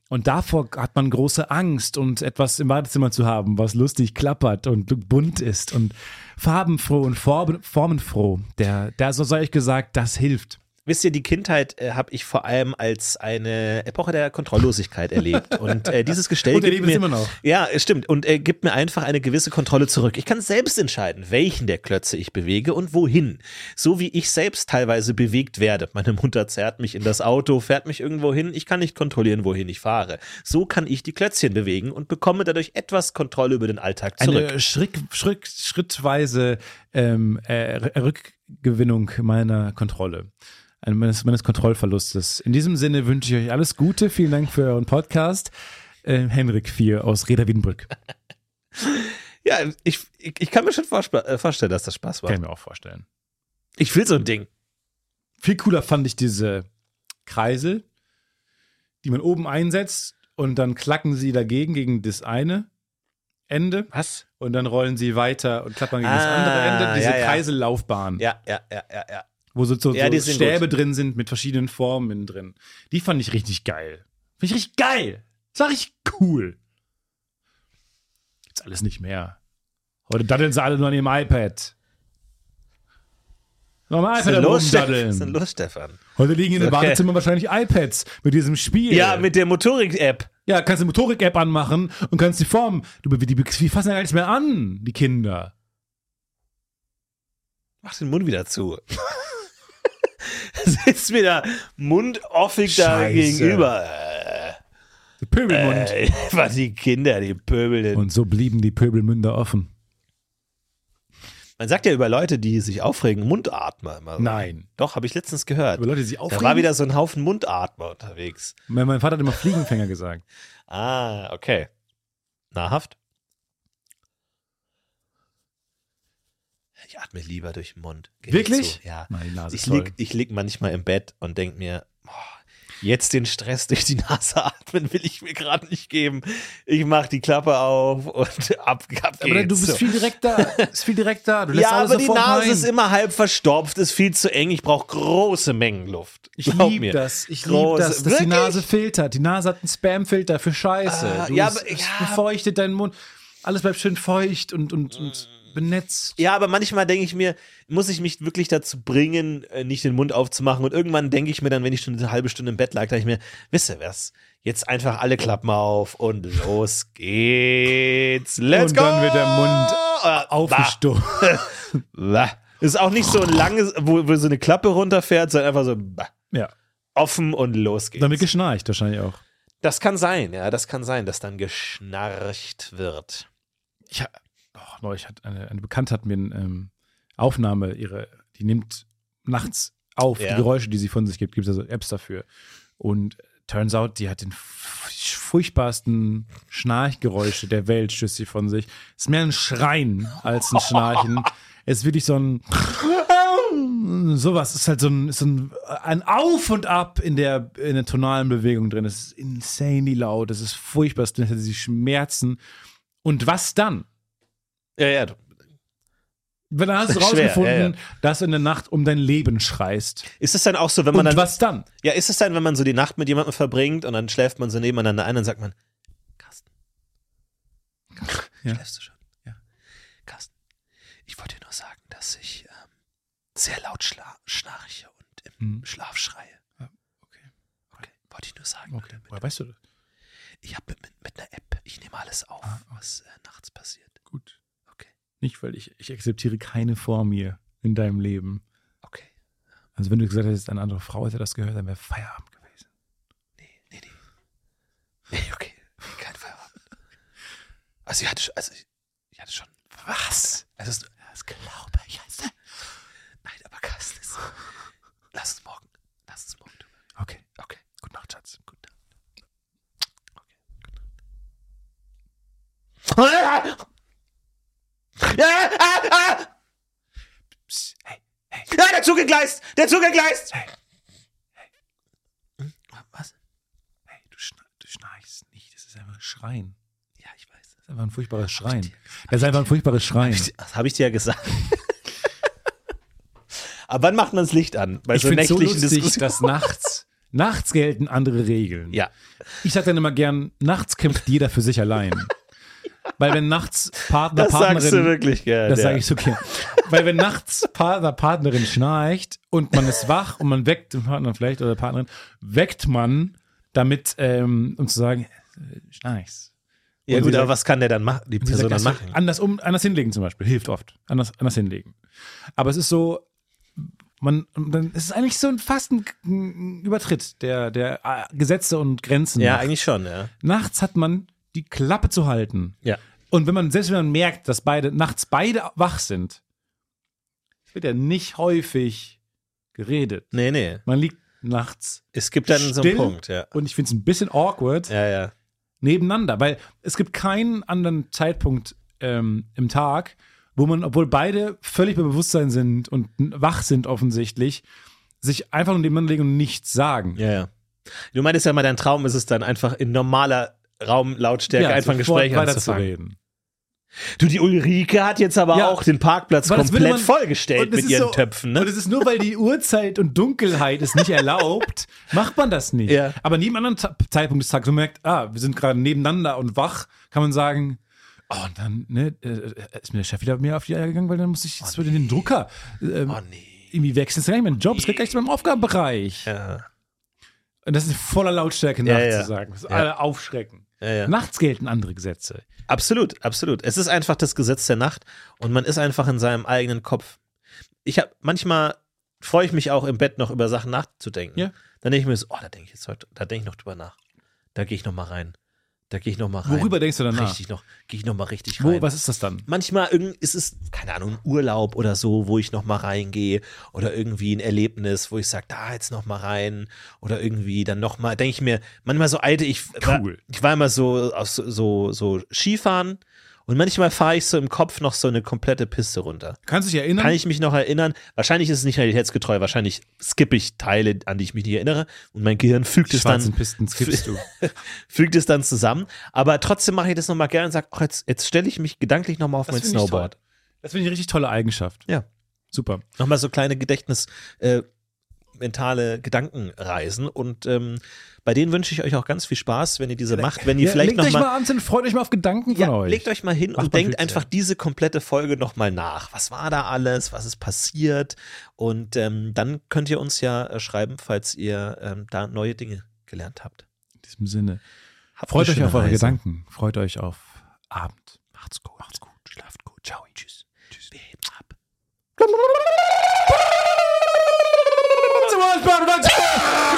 Und davor hat man große Angst und etwas im Badezimmer zu haben, was lustig klappert und bunt ist und farbenfroh und form formenfroh. Der, der, so sei ich gesagt, das hilft. Wisst ihr, die Kindheit äh, habe ich vor allem als eine Epoche der Kontrolllosigkeit erlebt. Und äh, dieses Gestell Und gibt mir, immer noch. Ja, stimmt. Und äh, gibt mir einfach eine gewisse Kontrolle zurück. Ich kann selbst entscheiden, welchen der Klötze ich bewege und wohin. So wie ich selbst teilweise bewegt werde. Meine Mutter zerrt mich in das Auto, fährt mich irgendwo hin. Ich kann nicht kontrollieren, wohin ich fahre. So kann ich die Klötzchen bewegen und bekomme dadurch etwas Kontrolle über den Alltag zurück. Eine Schritt, Schritt, schrittweise ähm, äh, Rückgewinnung meiner Kontrolle. Ein- Meines, meines Kontrollverlustes. In diesem Sinne wünsche ich euch alles Gute. Vielen Dank für euren Podcast. Äh, Henrik 4 aus Reda Wiedenbrück. ja, ich, ich, ich kann mir schon äh, vorstellen, dass das Spaß war. Kann ich mir auch vorstellen. Ich will so ein Ding. Viel cooler fand ich diese Kreisel, die man oben einsetzt und dann klacken sie dagegen gegen das eine Ende Was? und dann rollen sie weiter und klappern gegen das Ah, andere Ende. Diese ja, ja. Kreisellaufbahn, Ja, ja, ja, ja, ja. wo so, so, Ja, so Stäbe drin sind mit verschiedenen Formen drin. Die fand ich richtig geil. Finde ich richtig geil. Sag ich cool. Jetzt alles nicht mehr. Heute daddeln sie alle nur an ihrem iPad. Was iPad Steff- was ist denn los, Stefan? Heute liegen in den Okay. Badezimmer wahrscheinlich iPads mit diesem Spiel. Ja, mit der Motorik-App. Ja, kannst die Motorik-App anmachen und kannst die Form. Du, die, die, fassen ja gar nichts mehr an, die Kinder. Mach den Mund wieder zu. Sitzt mir da mundoffig da Scheiße. gegenüber. Der Pöbelmund. Äh, was die Kinder, die Pöbeln. Und so blieben die Pöbelmünder offen. Man sagt ja über Leute, die sich aufregen, Mundatmer. Immer. Nein. Doch, habe ich letztens gehört. Über Leute, die sich Da aufregen. war wieder so ein Haufen Mundatmer unterwegs. mein, mein Vater hat immer Fliegenfänger gesagt. Ah, okay. Nahrhaft? Ich atme lieber durch den Mund. Geh nicht Wirklich? Ja. Nein, die Nase Ich lieg, ich lieg manchmal im Bett und denk mir, boah, jetzt den Stress durch die Nase atmen will ich mir gerade nicht geben. Ich mach die Klappe auf und ab, ab Aber geht's. du bist viel direkter. ist viel direkter. Du lässt ja, alles aber die Nase rein. ist immer halb verstopft, ist viel zu eng. Ich brauche große Mengen Luft. Ich liebe mir. das. Ich liebe das, dass die? Nase filtert. Die Nase hat einen Spamfilter für Scheiße. Ah, du ja, aber- ja. befeuchtet deinen Mund. Alles bleibt schön feucht und, und, und benetzt. Ja, aber manchmal denke ich mir, muss ich mich wirklich dazu bringen, äh, nicht den Mund aufzumachen. Und irgendwann denke ich mir dann, wenn ich schon eine halbe Stunde im Bett lag, denke ich mir, wisst ihr was? Jetzt einfach alle Klappen auf und los geht's. Let's Und go! dann wird der Mund Äh, Aufgestoßen. Ist auch nicht so ein langes, wo, wo so eine Klappe runterfährt, sondern einfach so bah, Ja. offen und los geht's. Damit geschnarcht wahrscheinlich auch. Das kann sein, ja, das kann sein, dass dann geschnarcht wird. Ich, oh, neulich hat eine, eine Bekannte hat mir eine ähm, Aufnahme, ihre, die nimmt nachts auf, Ja. die Geräusche, die sie von sich gibt, gibt es also Apps dafür. Und turns out, die hat den furchtbarsten Schnarchgeräusche der Welt, stößt sie von sich. Ist mehr ein Schreien als ein Schnarchen. Es ist wirklich so ein sowas. Es ist halt so ein, so ein, ein Auf und Ab in der, in der tonalen Bewegung drin. Es ist insanely laut. Es ist furchtbar. Es hat sie Schmerzen. Und was dann? Ja, ja, Wenn dann hast du Schwer, rausgefunden, ja, dass du in der Nacht um dein Leben schreist. Ist es dann auch so, wenn man Und dann. was dann? Ja, ist es dann, wenn man so die Nacht mit jemandem verbringt und dann schläft man so nebeneinander ein, dann sagt man, Carsten, Carsten Ja. schläfst du schon? Ja. Carsten, ich wollte dir nur sagen, dass ich ähm, sehr laut schla schnarche und im Hm. Schlaf schreie. Ja, okay. Okay, wollte ich nur sagen. Okay. Woher weißt du das? Ich habe mit, mit einer App, ich nehme alles auf, Ah, was äh, nachts passiert. Nicht, weil ich, ich akzeptiere keine vor mir in deinem Leben. okay. Also wenn du gesagt hättest, eine andere Frau hätte das gehört, dann wäre Feierabend gewesen. Nee, nee, nee. Nee, okay. Kein Feierabend. Also ich hatte schon, also ich, ich hatte schon. Was? Also es, das glaube ich jetzt. Nein, aber Carsten ist. Lass uns morgen. Lass uns morgen drüber. Okay. Okay. Gute Nacht, Schatz. Gute Nacht. Okay, gute Nacht. Ah, ah! Psst, hey, hey, Ja, der Zug entgleist! Der Zug entgleist! hey, Hm, Was? hey, du, schna du schnarchst nicht. Das ist einfach ein Schreien. Ja, ich weiß. Das ist einfach ein furchtbares Schreien. Das ist einfach ein furchtbares Schreien. Das habe ich dir ja gesagt. Aber wann macht man das Licht an? Bei Ich so es so nächtlichen lustig, Diskussionen. dass nachts, nachts gelten andere Regeln. Ja. Ich sag dann immer gern, nachts kämpft jeder für sich allein. Weil wenn nachts Partner, Das sagst du Partnerin, wirklich gerne. das ja. sage ich so gern. Weil wenn nachts Partner, Partnerin schnarcht und man ist wach und man weckt den Partner vielleicht oder Partnerin, weckt man damit, ähm, um zu sagen, äh, schnarchst. Ja Und gut, sie aber sagt- was kann der dann machen, die Person sagt, dann machen? Anders, um, anders hinlegen zum Beispiel, hilft oft. Anders, anders hinlegen. Aber es ist so, man, dann ist es eigentlich so ein fast ein, Übertritt der, der äh, Gesetze und Grenzen. Ja, eigentlich schon, ja. Nachts hat man die Klappe zu halten. Ja. Und wenn man, selbst wenn man merkt, dass beide, nachts beide wach sind, wird ja nicht häufig geredet. Nee, nee. Man liegt nachts Es gibt dann so einen Punkt, ja. und ich finde es ein bisschen awkward Ja, ja. nebeneinander, weil es gibt keinen anderen Zeitpunkt ähm, im Tag, wo man, obwohl beide völlig bei Bewusstsein sind und wach sind offensichtlich, sich einfach nur nebeneinander legen und nichts sagen. Ja, ja. Du meintest ja mal, dein Traum ist es dann einfach in normaler Raumlautstärke einfach ein Gespräch anzufangen. Du, die Ulrike hat jetzt aber Ja. auch den Parkplatz komplett man- vollgestellt Und es mit ihren so- Töpfen, Und ne? es ist nur, weil die Uhrzeit und Dunkelheit es nicht erlaubt, macht man das nicht. Ja. Aber neben anderen Ta- Zeitpunkt des Tages, man merkt, ah, wir sind gerade nebeneinander und wach, kann man sagen, oh, und dann ne, äh, ist mir der Chef wieder mehr auf die Eier gegangen, weil dann muss ich jetzt wieder den Drucker ähm, Oh nee. irgendwie wechseln. Das ist gar nicht mein Job, das geht gleich zu meinem Aufgabenbereich. Ja, Und das ist voller Lautstärke Ja, nachts ja. sagen. Das ist Ja. alle aufschrecken. Ja, ja. Nachts gelten andere Gesetze. Absolut, absolut. Es ist einfach das Gesetz der Nacht und man ist einfach in seinem eigenen Kopf. Ich habe manchmal freue ich mich auch im Bett noch über Sachen nachzudenken. Ja. Dann denke ich mir so, oh, da denke ich jetzt heute, da denke ich noch drüber nach. Da gehe ich noch mal rein. Da gehe ich noch mal rein. Worüber denkst du danach? Richtig noch, gehe ich noch mal richtig Wo, rein. was ist das dann? Manchmal irgend- ist es, keine Ahnung, ein Urlaub oder so, wo ich noch mal reingehe oder irgendwie ein Erlebnis, wo ich sage, da jetzt noch mal rein oder irgendwie dann noch mal, denke ich mir, manchmal so alte, ich war, Cool. ich war immer so so so Skifahren und manchmal fahre ich so im Kopf noch so eine komplette Piste runter. Kannst du dich erinnern? Kann ich mich noch erinnern? Wahrscheinlich ist es nicht realitätsgetreu, wahrscheinlich skippe ich Teile, an die ich mich nicht erinnere und mein Gehirn fügt die es dann Pisten skippst du. fügt es dann zusammen. Aber trotzdem mache ich das nochmal gerne und sage, ach, jetzt, jetzt stelle ich mich gedanklich nochmal auf Das mein Snowboard. Das finde ich eine richtig tolle Eigenschaft. Ja. Super. Nochmal so kleine Gedächtnis, äh, mentale Gedankenreisen. Und ähm, bei denen wünsche ich euch auch ganz viel Spaß, wenn ihr diese macht. Wenn ihr ja, vielleicht legt noch euch mal, abends hin, freut euch mal auf Gedanken von ja, euch. Legt euch mal hin Macht und denkt Witz, einfach diese komplette Folge nochmal nach. Was war da alles? Was ist passiert? Und ähm, dann könnt ihr uns ja äh, schreiben, falls ihr ähm, da neue Dinge gelernt habt. In diesem Sinne. Habt freut euch auf eure Reise. Gedanken. Freut euch auf Abend. Macht's gut. Macht's gut. Schlaft gut. Ciao. Tschüss. Tschüss. Wir heben ab. Deus, mano, dá desconto!